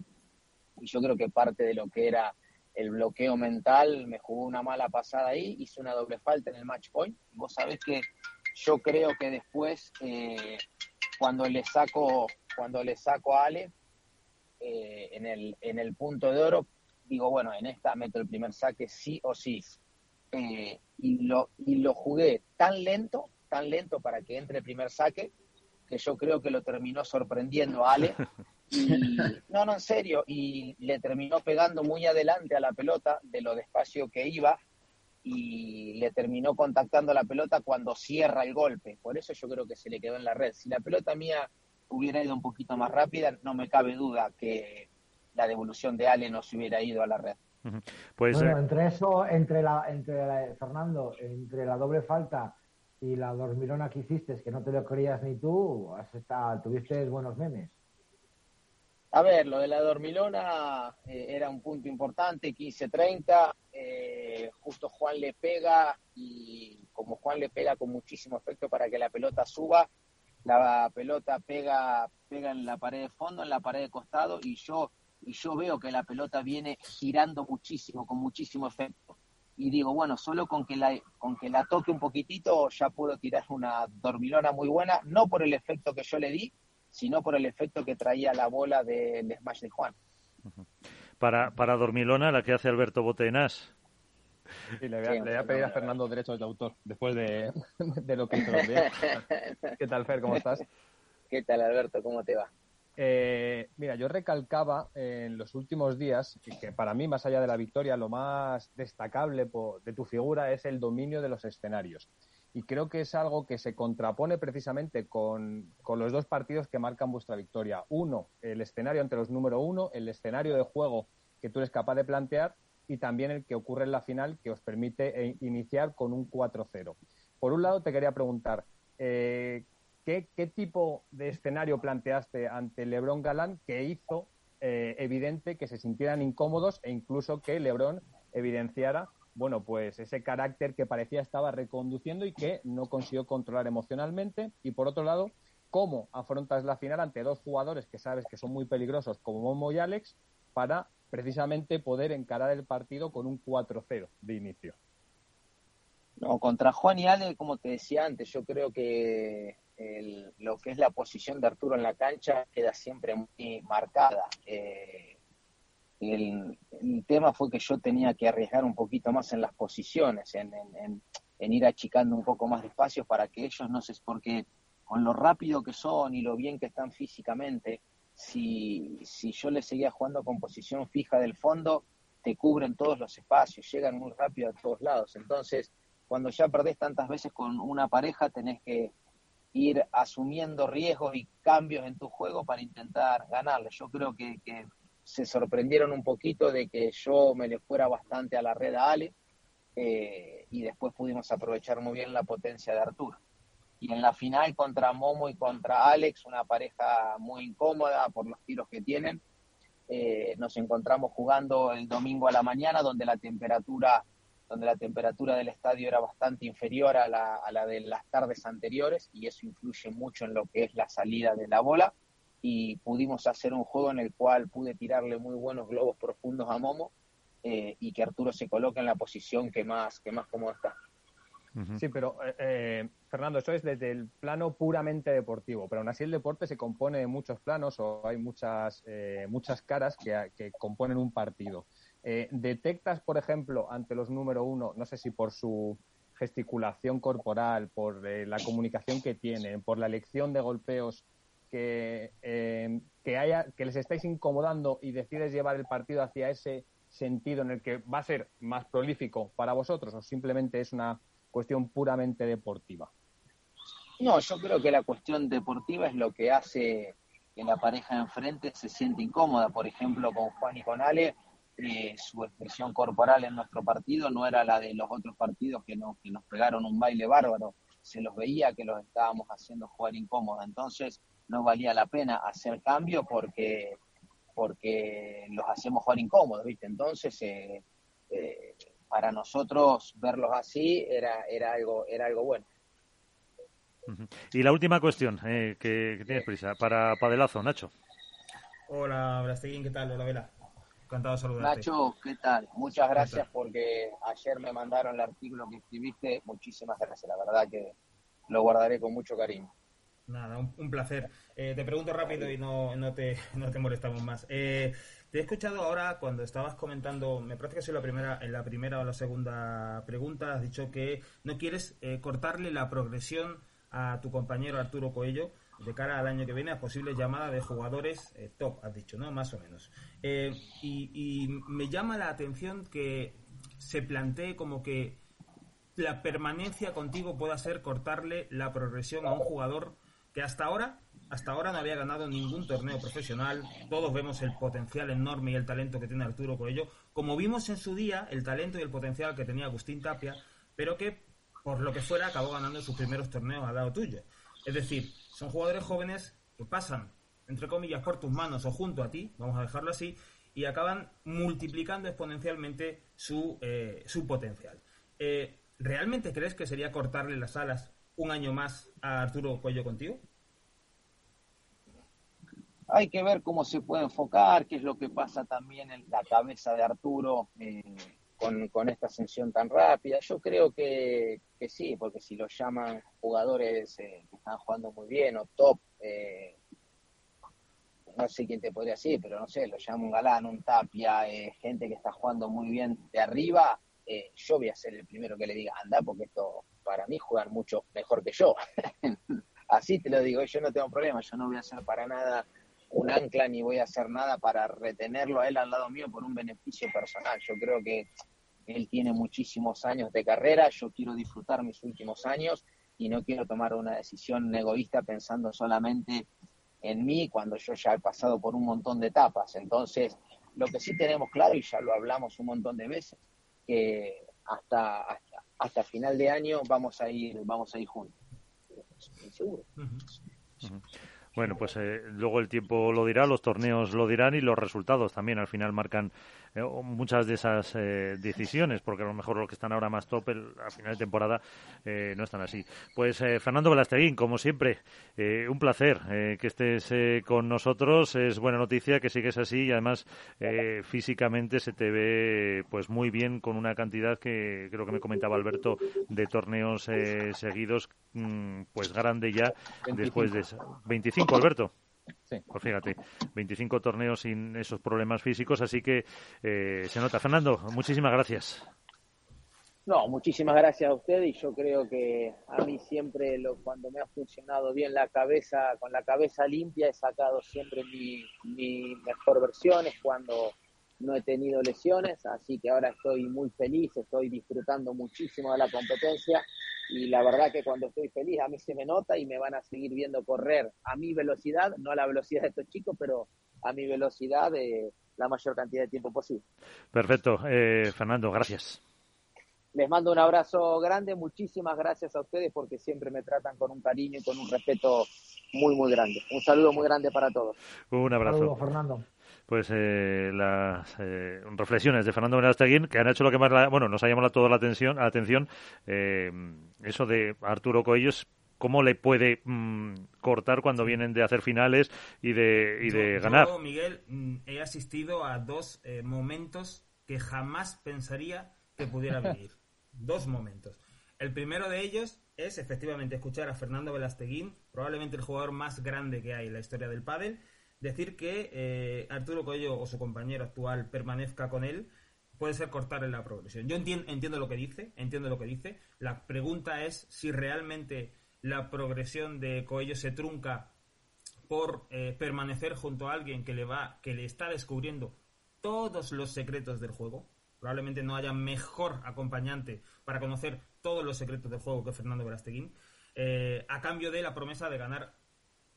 y yo creo que parte de lo que era el bloqueo mental me jugó una mala pasada ahí, hice una doble falta en el match point. Vos sabés que yo creo que después eh, cuando le saco cuando le saco a Ale eh, en, el, en el punto de oro, digo, bueno, en esta meto el primer saque sí o sí. Eh, y, lo, y lo jugué tan lento, tan lento para que entre el primer saque, que yo creo que lo terminó sorprendiendo a Ale. Y, no, no, en serio, y le terminó pegando muy adelante a la pelota de lo despacio que iba y le terminó contactando la pelota cuando cierra el golpe. Por eso yo creo que se le quedó en la red. Si la pelota mía hubiera ido un poquito más rápida, no me cabe duda que la devolución de Ale no se hubiera ido a la red. Pues, bueno, eh... entre eso, entre la, entre la, Fernando, entre la doble falta y la dormilona que hiciste, que no te lo creías ni tú, has estado, tuviste buenos memes. A ver, lo de la dormilona eh, era un punto importante, 15-30, eh, justo Juan le pega y como Juan le pega con muchísimo efecto para que la pelota suba, la pelota pega, pega en la pared de fondo, en la pared de costado y yo, y yo veo que la pelota viene girando muchísimo, con muchísimo efecto y digo, bueno, solo con que la, con que la toque un poquitito ya puedo tirar una dormilona muy buena, no por el efecto que yo le di, sino por el efecto que traía la bola del de smash de Juan. Para, para dormilona, la que hace Alberto Botenas. Y le voy a, pedir a Fernando derechos de autor después de, lo que hizo. ¿Qué tal, Fer? ¿Cómo estás? ¿Qué tal, Alberto? ¿Cómo te va? Eh, mira, yo recalcaba en los últimos días que, para mí, más allá de la victoria, lo más destacable de tu figura es el dominio de los escenarios. Y creo que es algo que se contrapone precisamente con, con los dos partidos que marcan vuestra victoria. Uno, el escenario ante los número uno, el escenario de juego que tú eres capaz de plantear y también el que ocurre en la final que os permite eh, iniciar con un 4-0. Por un lado, te quería preguntar, eh, ¿qué, tipo de escenario planteaste ante Lebron Galán que hizo eh, evidente que se sintieran incómodos e incluso que Lebron evidenciara bueno, pues ese carácter que parecía estaba reconduciendo y que no consiguió controlar emocionalmente. Y por otro lado, ¿cómo afrontas la final ante dos jugadores que sabes que son muy peligrosos como Momo y Alex para precisamente poder encarar el partido con un 4-0 de inicio. No, contra Juan y Ale, como te decía antes, yo creo que lo que es la posición de Arturo en la cancha queda siempre muy marcada. Eh, el, tema fue que yo tenía que arriesgar un poquito más en las posiciones, en, ir achicando un poco más de espacios para que ellos no se... porque con lo rápido que son y lo bien que están físicamente, si, si yo le seguía jugando con posición fija del fondo, te cubren todos los espacios, llegan muy rápido a todos lados. Entonces, cuando ya perdés tantas veces con una pareja, tenés que ir asumiendo riesgos y cambios en tu juego para intentar ganarle. Yo creo que, se sorprendieron un poquito de que yo me le fuera bastante a la red a Ale eh, y después pudimos aprovechar muy bien la potencia de Arturo y en la final contra Momo y contra Alex, una pareja muy incómoda por los tiros que tienen. Eh, nos encontramos jugando el domingo a la mañana, donde la temperatura, donde la temperatura del estadio era bastante inferior a la, a la de las tardes anteriores, y eso influye mucho en lo que es la salida de la bola. Y pudimos hacer un juego en el cual pude tirarle muy buenos globos profundos a Momo eh, y que Arturo se coloque en la posición que más, que más cómodo está. Sí, pero eh, eh, Fernando, eso es desde el plano puramente deportivo, pero aún así el deporte se compone de muchos planos o hay muchas, eh, muchas caras que, componen un partido. ¿Detectas, por ejemplo, ante los número uno, no sé si por su gesticulación corporal, por la comunicación que tienen, por la elección de golpeos que, que, haya, que les estáis incomodando y decides llevar el partido hacia ese sentido en el que va a ser más prolífico para vosotros o simplemente es una cuestión puramente deportiva? No, yo creo que la cuestión deportiva es lo que hace que la pareja enfrente se siente incómoda. Por ejemplo, con Juan y con Ale, eh, su expresión corporal en nuestro partido no era la de los otros partidos que nos, que nos pegaron un baile bárbaro. Se los veía que los estábamos haciendo jugar incómoda. Entonces, no valía la pena hacer cambio porque porque los hacemos jugar incómodos, ¿viste? Entonces, eh, eh, para nosotros verlos así era, era, algo, era algo bueno. Y la última cuestión, eh, que, tienes prisa, para Padelazo, Nacho. Hola, Brasteguín, ¿qué tal? Hola, Vela. Encantado de saludarte. Nacho, ¿qué tal? Muchas gracias porque ayer me mandaron el artículo que escribiste. Muchísimas gracias, la verdad que lo guardaré con mucho cariño. Nada, un, placer. Eh, te pregunto rápido y no, no, te, no te molestamos más. Eh, te he escuchado ahora cuando estabas comentando, me parece que soy la primera, en la primera o la segunda pregunta, has dicho que no quieres eh, cortarle la progresión a tu compañero Arturo Coello de cara al año que viene a posible llamada de jugadores eh, top, has dicho, ¿no? Más o menos. Eh, y, y me llama la atención que se plantee como que la permanencia contigo pueda ser cortarle la progresión a un jugador que hasta ahora hasta ahora no había ganado ningún torneo profesional. Todos vemos el potencial enorme y el talento que tiene Arturo Coello, como vimos en su día el talento y el potencial que tenía Agustín Tapia, pero que por lo que fuera acabó ganando sus primeros torneos al lado tuyo. Es decir, son jugadores jóvenes que pasan, entre comillas, por tus manos o junto a ti, vamos a dejarlo así, y acaban multiplicando exponencialmente su, eh, su potencial. Eh, ¿Realmente crees que sería cortarle las alas un año más a Arturo Cuello contigo? hay que ver cómo se puede enfocar, qué es lo que pasa también en la cabeza de Arturo eh, con, esta ascensión tan rápida. Yo creo que, sí, porque si lo llaman jugadores eh, que están jugando muy bien o top, eh, no sé quién te podría decir, pero no sé, lo llama un galán, un tapia, gente que está jugando muy bien de arriba, eh, yo voy a ser el primero que le diga, anda, porque esto para mí jugar mucho mejor que yo. Así te lo digo, yo no tengo problema, yo no voy a hacer para nada un ancla ni voy a hacer nada para retenerlo a él al lado mío por un beneficio personal. Yo creo que él tiene muchísimos años de carrera, yo quiero disfrutar mis últimos años y no quiero tomar una decisión egoísta pensando solamente en mí cuando yo ya he pasado por un montón de etapas. Entonces, lo que sí tenemos claro, y ya lo hablamos un montón de veces, que hasta, hasta, hasta final de año vamos a ir, vamos a ir juntos. Seguro. Bueno, pues eh, luego el tiempo lo dirá, los torneos lo dirán y los resultados también al final marcan eh, muchas de esas eh, decisiones, porque a lo mejor los que están ahora más top el, a final de temporada no están así. Pues Fernando Velasteguín, como siempre, un placer que estés con nosotros. Es buena noticia que sigues así y además físicamente se te ve pues muy bien con una cantidad que creo que me comentaba Alberto de torneos seguidos, mm, pues grande ya después de 25 Alberto. Sí. Pues fíjate, 25 torneos sin esos problemas físicos, así que eh, se nota. Fernando, muchísimas gracias. No, muchísimas gracias a usted y yo creo que a mí siempre lo, cuando me ha funcionado bien la cabeza, con la cabeza limpia, he sacado siempre mi, mi mejor versión, es cuando no he tenido lesiones, así que ahora estoy muy feliz, estoy disfrutando muchísimo de la competencia y la verdad que cuando estoy feliz a mí se me nota y me van a seguir viendo correr a mi velocidad, no a la velocidad de estos chicos, pero a mi velocidad de la mayor cantidad de tiempo posible. Perfecto, eh, Fernando, gracias. Les mando un abrazo grande, muchísimas gracias a ustedes porque siempre me tratan con un cariño y con un respeto muy, muy grande. Un saludo muy grande para todos. Un abrazo. Fernando pues eh, las eh, reflexiones de Fernando Verasteguín que han hecho lo que más bueno nos ha llamado toda la atención atención eh, eso de Arturo Coellos cómo le puede mm, cortar cuando vienen de hacer finales y de y de ganar yo, Miguel mm, he asistido a dos momentos que jamás pensaría que pudiera venir dos momentos. El primero de ellos es efectivamente escuchar a Fernando Velasteguín probablemente el jugador más grande que hay en la historia del pádel decir que eh, Arturo Coello o su compañero actual permanezca con él puede ser cortarle la progresión. Yo entiendo, entiendo lo que dice, entiendo lo que dice. La pregunta es si realmente la progresión de Coello se trunca por eh, permanecer junto a alguien que le va, que le está descubriendo todos los secretos del juego. Probablemente no haya mejor acompañante para conocer todos los secretos del juego que Fernando Verasteguín, eh, a cambio de la promesa de ganar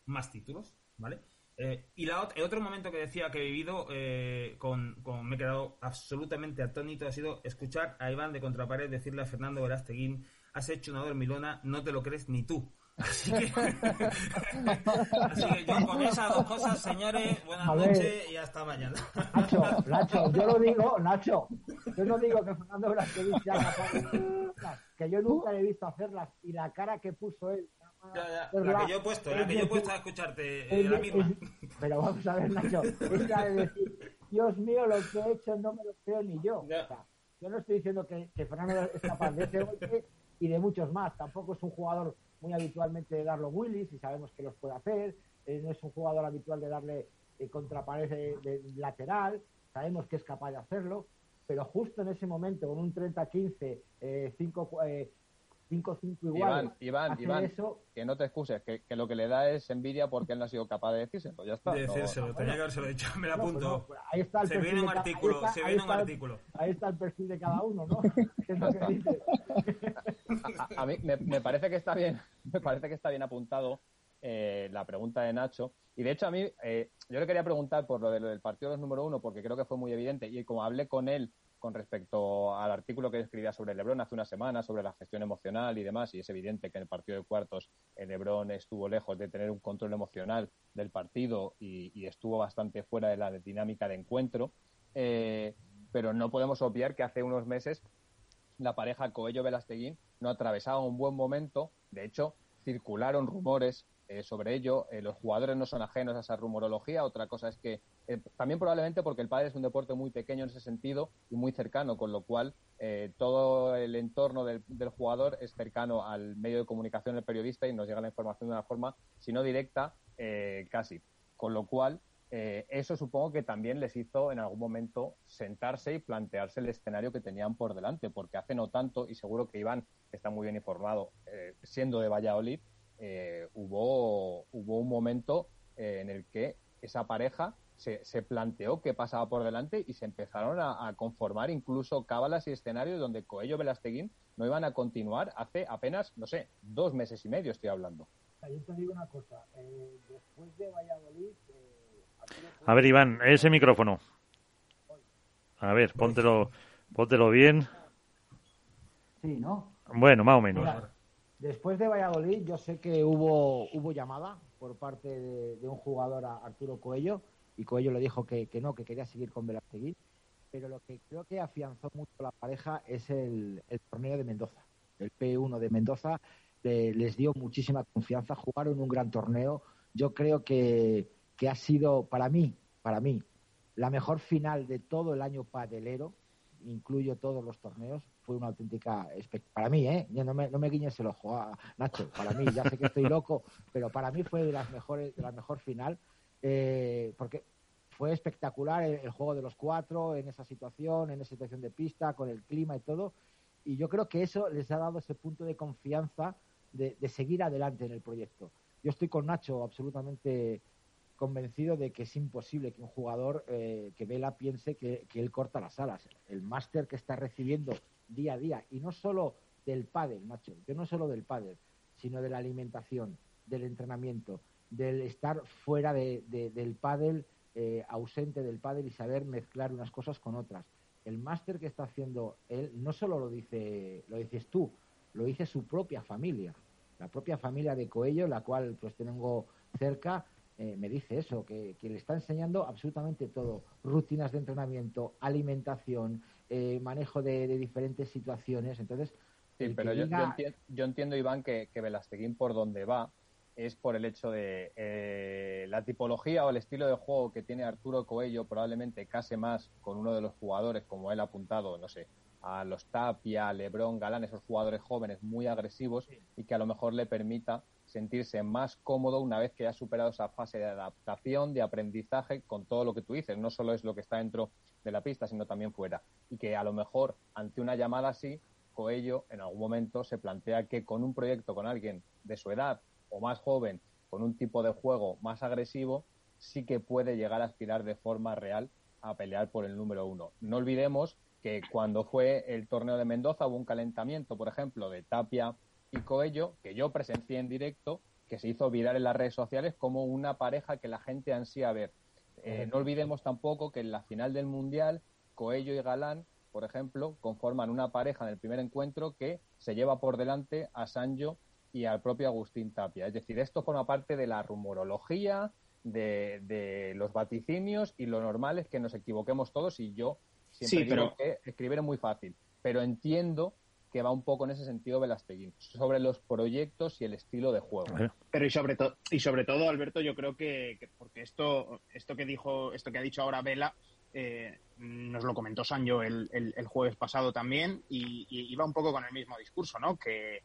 más títulos, ¿vale? Eh, y la, el otro momento que decía que he vivido, eh, con, me he quedado absolutamente atónito, ha sido escuchar a Iván de Contrapared decirle a Fernando Verasteguín, has hecho una dormilona, no te lo crees ni tú. Así que, así que yo con esas dos cosas, señores, buenas noches y hasta mañana. Nacho, Nacho, yo lo digo, Nacho, yo no digo que Fernando Verasteguín sea capaz que yo nunca le he visto hacerlas y la cara que puso él ya, ya. La, que yo he puesto, la que yo he puesto a escucharte, eh, la misma. pero vamos a ver, Nacho, de decir, Dios mío, lo que he hecho no me lo creo ni yo. O sea, yo no estoy diciendo que, que, Fernando es capaz de ese golpe y de muchos más. Tampoco es un jugador muy habitualmente de darlo Willis y sabemos que los puede hacer. Eh, no es un jugador habitual de darle eh, contrapared de, de, lateral. Sabemos que es capaz de hacerlo. Pero justo en ese momento, con un 30-15, 5 5-5 igual. Iván, Iván, eso... que no te excuses, que, que, lo que le da es envidia porque él no ha sido capaz de decírselo, ya está. De decírselo, tenía que haber dicho, me la apunto. No, ahí está el se viene un artículo, se viene un artículo. Ahí está el perfil de cada uno, ¿no? es lo que dice. a, a, mí me, me, parece que está bien, me parece que está bien apuntado eh, la pregunta de Nacho. Y de hecho a mí, eh, yo le quería preguntar por lo, de, lo del partido de los número uno, porque creo que fue muy evidente, y como hablé con él con respecto al artículo que escribía sobre Lebron hace una semana, sobre la gestión emocional y demás, y es evidente que en el partido de cuartos el Lebron estuvo lejos de tener un control emocional del partido y, estuvo bastante fuera de la dinámica de encuentro, eh, pero no podemos obviar que hace unos meses la pareja Coello-Velasteguín no atravesaba un buen momento, de hecho circularon rumores eh, sobre ello. Eh, los jugadores no son ajenos a esa rumorología. Otra cosa es que eh, también probablemente porque el padre es un deporte muy pequeño en ese sentido y muy cercano, con lo cual eh, todo el entorno del, del, jugador es cercano al medio de comunicación, el periodista, y nos llega la información de una forma, si no directa, eh, casi. Con lo cual, eso supongo que también les hizo en algún momento sentarse y plantearse el escenario que tenían por delante, porque hace no tanto, y seguro que Iván está muy bien informado, siendo de Valladolid, hubo, hubo un momento en el que esa pareja se, se, planteó qué pasaba por delante y se empezaron a, a, conformar incluso cábalas y escenarios donde Coello Velasteguín no iban a continuar hace apenas, no sé, dos meses y medio estoy hablando. Yo te digo una cosa, después de Valladolid a ver, Iván, ese micrófono. A ver, póntelo, póntelo bien. Sí, ¿no? Bueno, más o menos. Mira, después de Valladolid, yo sé que hubo, hubo llamada por parte de, de, un jugador a Arturo Coello, y Coello le dijo que, que no, que quería seguir con Velasteguín. Pero lo que creo que afianzó mucho la pareja es el, el torneo de Mendoza. El P1 de Mendoza les dio muchísima confianza, jugaron un gran torneo. Yo creo que, que ha sido para mí, para mí, la mejor final de todo el año padelero, incluyo todos los torneos, fue una auténtica para mí, ¿eh? No me, no me guiñes el ojo, a Nacho, para mí, ya sé que estoy loco, pero para mí fue de las mejores, de la mejor final, eh, porque fue espectacular el, juego de los cuatro en esa situación, en esa situación de pista, con el clima y todo, y yo creo que eso les ha dado ese punto de confianza de, seguir adelante en el proyecto. Yo estoy con Nacho absolutamente convencido de que es imposible que un jugador eh, que Vela piense que, que, él corta las alas. El máster que está recibiendo día a día, y no solo del pádel, macho, yo no solo del pádel, sino de la alimentación, del entrenamiento, del estar fuera de, de, del pádel, eh, ausente del pádel y saber mezclar unas cosas con otras. El máster que está haciendo él no solo lo dice, lo dices tú, lo dice su propia familia, la propia familia de Coello, la cual pues tengo cerca, eh, me dice eso, que, que, le está enseñando absolutamente todo, rutinas de entrenamiento, alimentación, eh, manejo de, de, diferentes situaciones. Entonces, sí, pero yo, diga... yo, entiendo, yo, entiendo, Iván, que, que Velasteguín por donde va es por el hecho de eh, la tipología o el estilo de juego que tiene Arturo Coello probablemente case más con uno de los jugadores, como él ha apuntado, no sé, a los Tapia, Lebron, Galán, esos jugadores jóvenes muy agresivos y que a lo mejor le permita sentirse más cómodo una vez que ha superado esa fase de adaptación, de aprendizaje con todo lo que tú dices. No solo es lo que está dentro de la pista, sino también fuera. Y que a lo mejor ante una llamada así, Coello en algún momento se plantea que con un proyecto con alguien de su edad o más joven, con un tipo de juego más agresivo, sí que puede llegar a aspirar de forma real a pelear por el número uno. No olvidemos que cuando fue el torneo de Mendoza hubo un calentamiento, por ejemplo, de Tapia y Coello, que yo presencié en directo, que se hizo viral en las redes sociales como una pareja que la gente ansía ver. Eh, no olvidemos tampoco que en la final del Mundial, Coello y Galán, por ejemplo, conforman una pareja en el primer encuentro que se lleva por delante a Sancho y al propio Agustín Tapia. Es decir, esto forma parte de la rumorología, de, de los vaticinios y lo normal es que nos equivoquemos todos y yo siempre sí, pero... digo que escribir es muy fácil. Pero entiendo que va un poco en ese sentido Velasteguín, sobre los proyectos y el estilo de juego. Pero y sobre todo, y sobre todo, Alberto, yo creo que, que, porque esto, esto que dijo, esto que ha dicho ahora Vela, eh, nos lo comentó Sancho el, el, el, jueves pasado también, y, y, iba un poco con el mismo discurso, ¿no? Que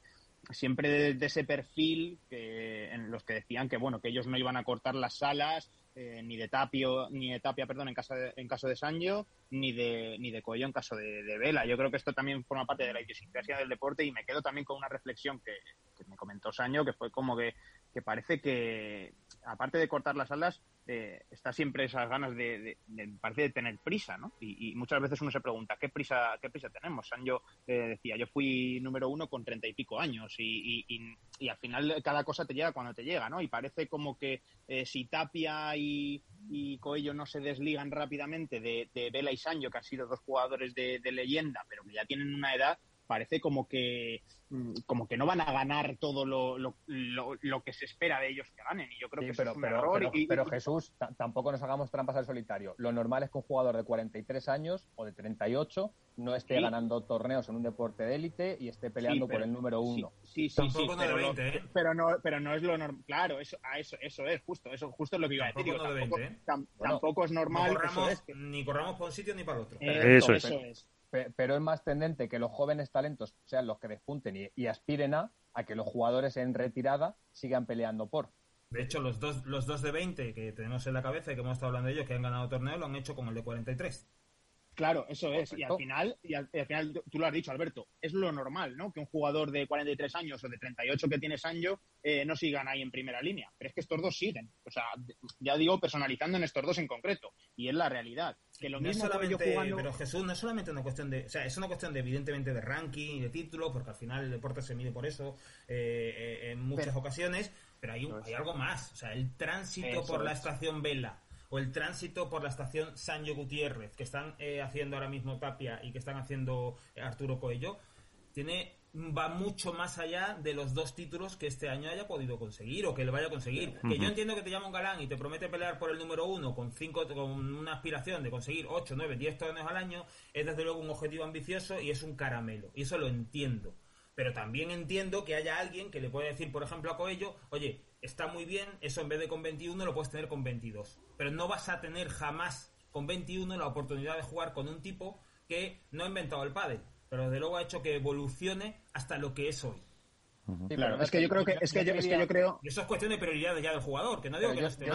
siempre de, ese perfil que, en los que decían que bueno, que ellos no iban a cortar las salas, eh, ni de Tapio, ni de Tapia, perdón, en caso de, en caso de Sancho, ni de, ni de Coello en caso de, de, Vela. Yo creo que esto también forma parte de la idiosincrasia del deporte y me quedo también con una reflexión que, que me comentó Sancho, que fue como que, que, parece que, aparte de cortar las alas, eh, está siempre esas ganas de, de, de, parece de tener prisa, ¿no? Y, muchas veces uno se pregunta, ¿qué prisa, qué prisa tenemos? Sancho eh, decía, yo fui número uno con treinta y pico años y, y, al final cada cosa te llega cuando te llega, ¿no? Y parece como que eh, si Tapia y, y Coello no se desligan rápidamente de, de Vela y Sancho, que han sido dos jugadores de, de, leyenda, pero que ya tienen una edad, parece como que como que no van a ganar todo lo, lo, lo, lo que se espera de ellos que ganen. Y yo creo sí, que pero, es un pero, error. Pero, y, pero Jesús, tampoco nos hagamos trampas al solitario. Lo normal es que un jugador de 43 años o de 38 no esté sí. ganando torneos en un deporte de élite y esté peleando sí, pero, por el número uno. Sí, sí, sí, pero, 20, ¿eh? pero, no, pero no es lo normal. Claro, eso, a eso, eso es justo, eso justo es lo que iba a decir. Tampoco, Digo, tampoco, 20, ¿eh? tam, bueno, tampoco es normal. No corramos, es que... Ni corramos por un sitio ni para el otro. Eh, eso, eso, es. es pero es más tendente que los jóvenes talentos sean los que despunten y, y, aspiren a, a que los jugadores en retirada sigan peleando por. De hecho, los dos, los dos de 20 que tenemos en la cabeza y que hemos estado hablando de ellos, que han ganado torneo, lo han hecho con el de 43. Claro, eso es. Y al final, y al, final, tú lo has dicho, Alberto, es lo normal, ¿no? Que un jugador de 43 años o de 38 que tiene Sancho eh, no sigan ahí en primera línea. Pero es que estos dos siguen. O sea, ya digo, personalizando en estos dos en concreto. Y es la realidad. Que lo mismo solamente, Pero Jesús, no es solamente una cuestión de. O sea, es una cuestión de, evidentemente, de ranking y de título, porque al final el deporte se mide por eso eh, eh, en muchas ocasiones. Pero hay, hay algo más. O sea, el tránsito por la estación Vela o el tránsito por la estación Sancho Gutiérrez, que están eh, haciendo ahora mismo Tapia y que están haciendo eh, Arturo Coello, tiene va mucho más allá de los dos títulos que este año haya podido conseguir o que le vaya a conseguir. Que yo entiendo que te llama un galán y te promete pelear por el número uno con cinco, con una aspiración de conseguir 8, 9, 10 torneos al año, es desde luego un objetivo ambicioso y es un caramelo. Y eso lo entiendo. Pero también entiendo que haya alguien que le puede decir, por ejemplo, a Coello, oye, está muy bien, eso en vez de con 21 lo puedes tener con 22. Pero no vas a tener jamás con 21 la oportunidad de jugar con un tipo que no ha inventado el pádel, pero desde luego ha hecho que evolucione hasta lo que es hoy. claro, es que yo creo que, es que, yo, es que yo creo... eso es cuestión de prioridad ya del jugador, que no digo que yo, no esté yo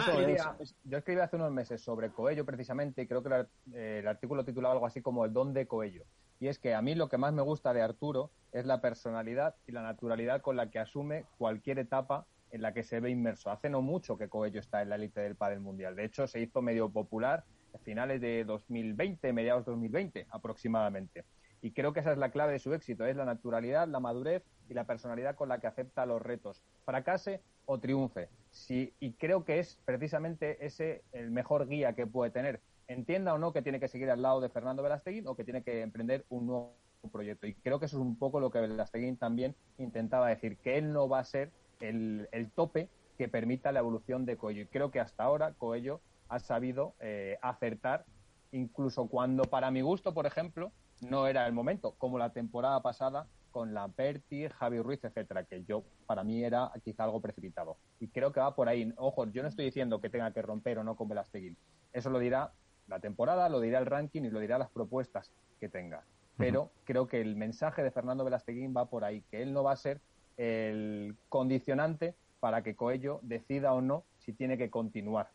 yo escribí hace unos meses sobre Coello precisamente y creo que el, artículo titulaba algo así como el don de Coello. Y es que a mí lo que más me gusta de Arturo es la personalidad y la naturalidad con la que asume cualquier etapa en la que se ve inmerso. Hace no mucho que Coello está en la élite del pádel mundial. De hecho, se hizo medio popular a finales de 2020, mediados de 2020 aproximadamente. Y creo que esa es la clave de su éxito, es la naturalidad, la madurez y la personalidad con la que acepta los retos, fracase o triunfe. Sí, y creo que es precisamente ese el mejor guía que puede tener. Entienda o no que tiene que seguir al lado de Fernando Velasteguín o que tiene que emprender un nuevo proyecto. Y creo que eso es un poco lo que Velasteguín también intentaba decir, que él no va a ser el, tope que permita la evolución de Coello. Y creo que hasta ahora Coello ha sabido eh, acertar, incluso cuando para mi gusto, por ejemplo, no era el momento, como la temporada pasada con la Berti, Javi Ruiz, etcétera, que yo para mí era quizá algo precipitado. Y creo que va por ahí. Ojo, yo no estoy diciendo que tenga que romper o no con Velasteguín. Eso lo dirá la temporada, lo dirá el ranking y lo dirá las propuestas que tenga. Pero creo que el mensaje de Fernando Velasteguín va por ahí, que él no va a ser el condicionante para que Coello decida o no si tiene que continuar.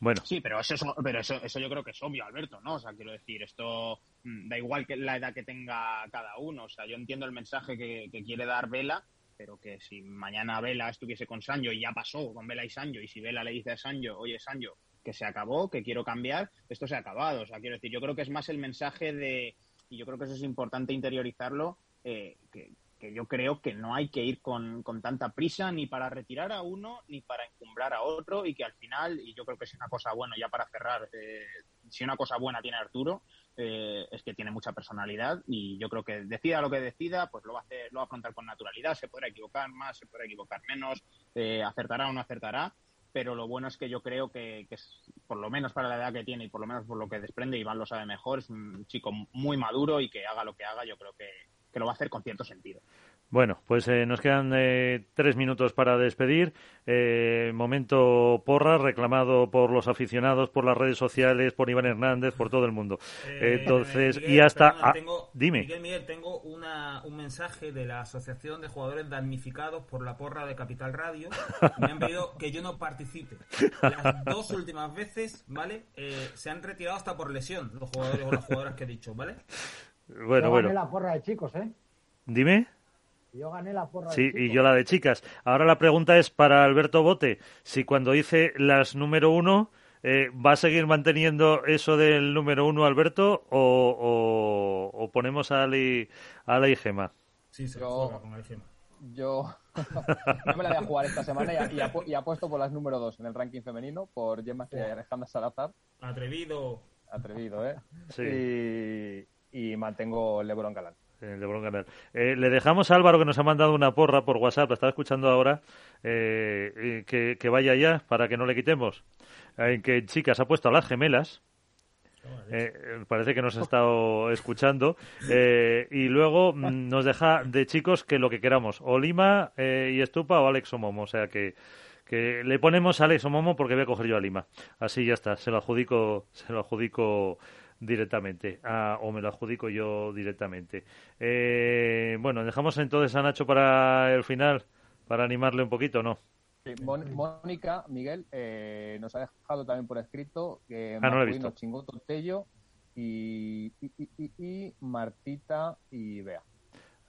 Bueno. Sí, pero eso, pero eso, eso yo creo que es obvio, Alberto, ¿no? O sea, quiero decir, esto da igual que la edad que tenga cada uno. O sea, yo entiendo el mensaje que, quiere dar Vela, pero que si mañana Vela estuviese con Sancho y ya pasó con Vela y Sancho, y si Vela le dice a Sancho, oye, Sancho, que se acabó, que quiero cambiar, esto se ha acabado. O sea, quiero decir, yo creo que es más el mensaje de, y yo creo que eso es importante interiorizarlo, eh, que, yo creo que no hay que ir con, tanta prisa ni para retirar a uno ni para encumbrar a otro y que al final, y yo creo que es una cosa buena ya para cerrar, eh, si una cosa buena tiene Arturo, eh, es que tiene mucha personalidad y yo creo que decida lo que decida, pues lo va a hacer, lo va a afrontar con naturalidad, se podrá equivocar más, se podrá equivocar menos, eh, acertará o no acertará, pero lo bueno es que yo creo que, es, por lo menos para la edad que tiene y por lo menos por lo que desprende, Iván lo sabe mejor, es un chico muy maduro y que haga lo que haga, yo creo que, que lo va a hacer con cierto sentido. Bueno, pues eh, nos quedan eh, tres minutos para despedir. Eh, momento porra, reclamado por los aficionados, por las redes sociales, por Iván Hernández, por todo el mundo. Entonces, y hasta. Ah, dime. Miguel, Miguel, tengo una, un mensaje de la Asociación de Jugadores Damnificados por la porra de Capital Radio. Me han pedido que yo no participe. Las dos últimas veces, ¿vale? se han retirado hasta por lesión los jugadores o las jugadoras que he dicho, ¿vale? Bueno, yo gané la porra de chicos, ¿eh? Dime. Yo gané la porra sí, de y yo la de chicas. Ahora la pregunta es para Alberto Bote. Si cuando dice las número uno, eh, ¿va a seguir manteniendo eso del número uno, Alberto, o, o, ponemos a Ali, a la Gema? Sí, se yo, con Gema. Yo no me la voy a jugar esta semana y, y, apuesto por las número dos en el ranking femenino, por Gemma y Alejandra Salazar. Atrevido atrevido, ¿eh? Sí. Y, mantengo LeBron Galán. Eh, le dejamos a Álvaro que nos ha mandado una porra por WhatsApp, la estaba escuchando ahora, eh, que, vaya ya para que no le quitemos. En que chicas ha puesto a las gemelas. Eh, parece que nos ha estado escuchando. y luego mm, nos deja de chicos que lo que queramos, o Lima y Estupa o Alex Momo. O sea que que le ponemos a Alex Momo porque voy a coger yo a Lima. Así ya está, se lo adjudico, se lo adjudico directamente, o me lo adjudico yo directamente. Eh, bueno, dejamos entonces a Nacho para el final, para animarle un poquito, ¿no? Mónica, Miguel, eh, nos ha dejado también por escrito que ah, no visto. Chingoto Tello y, y, Martita y Bea.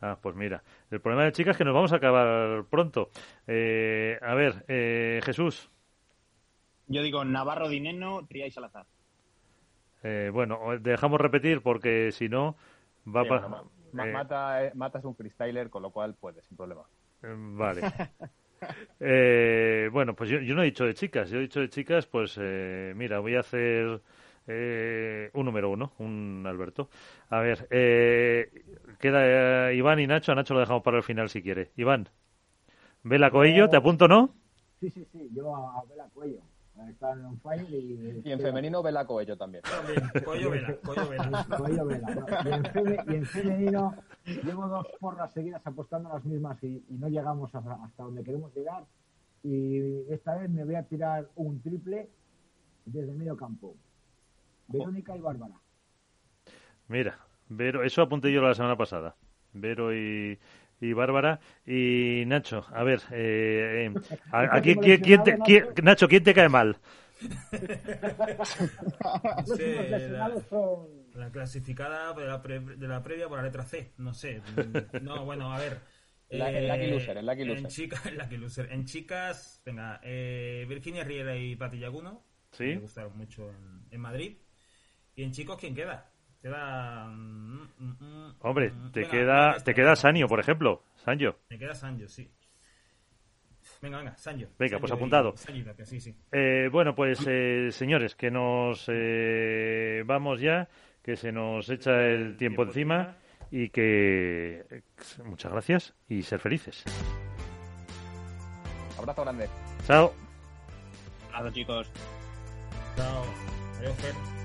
Ah, pues mira, el problema de chicas es que nos vamos a acabar pronto. Eh, a ver, eh, Jesús. Yo digo Navarro Dineno, Tría y Salazar. Eh, bueno, dejamos repetir porque si no va a Mata, es un freestyler, con lo cual puede, sin problema. Vale. bueno, pues yo, no he dicho de chicas. Yo he dicho de chicas, pues mira, voy a hacer eh, un número uno, un Alberto. A ver, eh, queda eh, Iván y Nacho. A Nacho lo dejamos para el final si quiere. Iván, Vela Coello, ¿te apunto, no? Sí, sí, sí, yo a Vela Y... y en femenino Vela Coello también. también. Coello Vela, Coello Vela. Coello Vela. Y, en femenino llevo dos porras seguidas apostando a las mismas y, no llegamos hasta, hasta donde queremos llegar. Y esta vez me voy a tirar un triple desde medio campo. Verónica y Bárbara. Mira, Vero, eso apunté yo la semana pasada. Vero y, y Bárbara. Y Nacho, a ver, eh, eh aquí, ¿quién, te, Nacho, ¿quién te cae mal? la, clasificada de la, de la, previa por la letra C, no sé. No, bueno, a ver. el Lucky eh, Loser, el Lucky Loser. En, chica, loser. en chicas, venga, eh, Virginia Riera y Pati Yaguno. Sí. Me gustaron mucho en, en Madrid. ¿Y en chicos quién queda? Queda. Mm, mm, mm, Hombre, te queda, te queda Sanio, por ejemplo. Sanjo. Me queda Sanjo, sí. Venga, venga, Sanjo. Venga, pues apuntado. sí, sí. Eh, bueno, pues eh, señores, que nos eh, vamos ya, que se nos echa el tiempo encima y que muchas gracias y ser felices. Abrazo grande. Chao. Abrazo chicos. Chao. Adiós, Fer.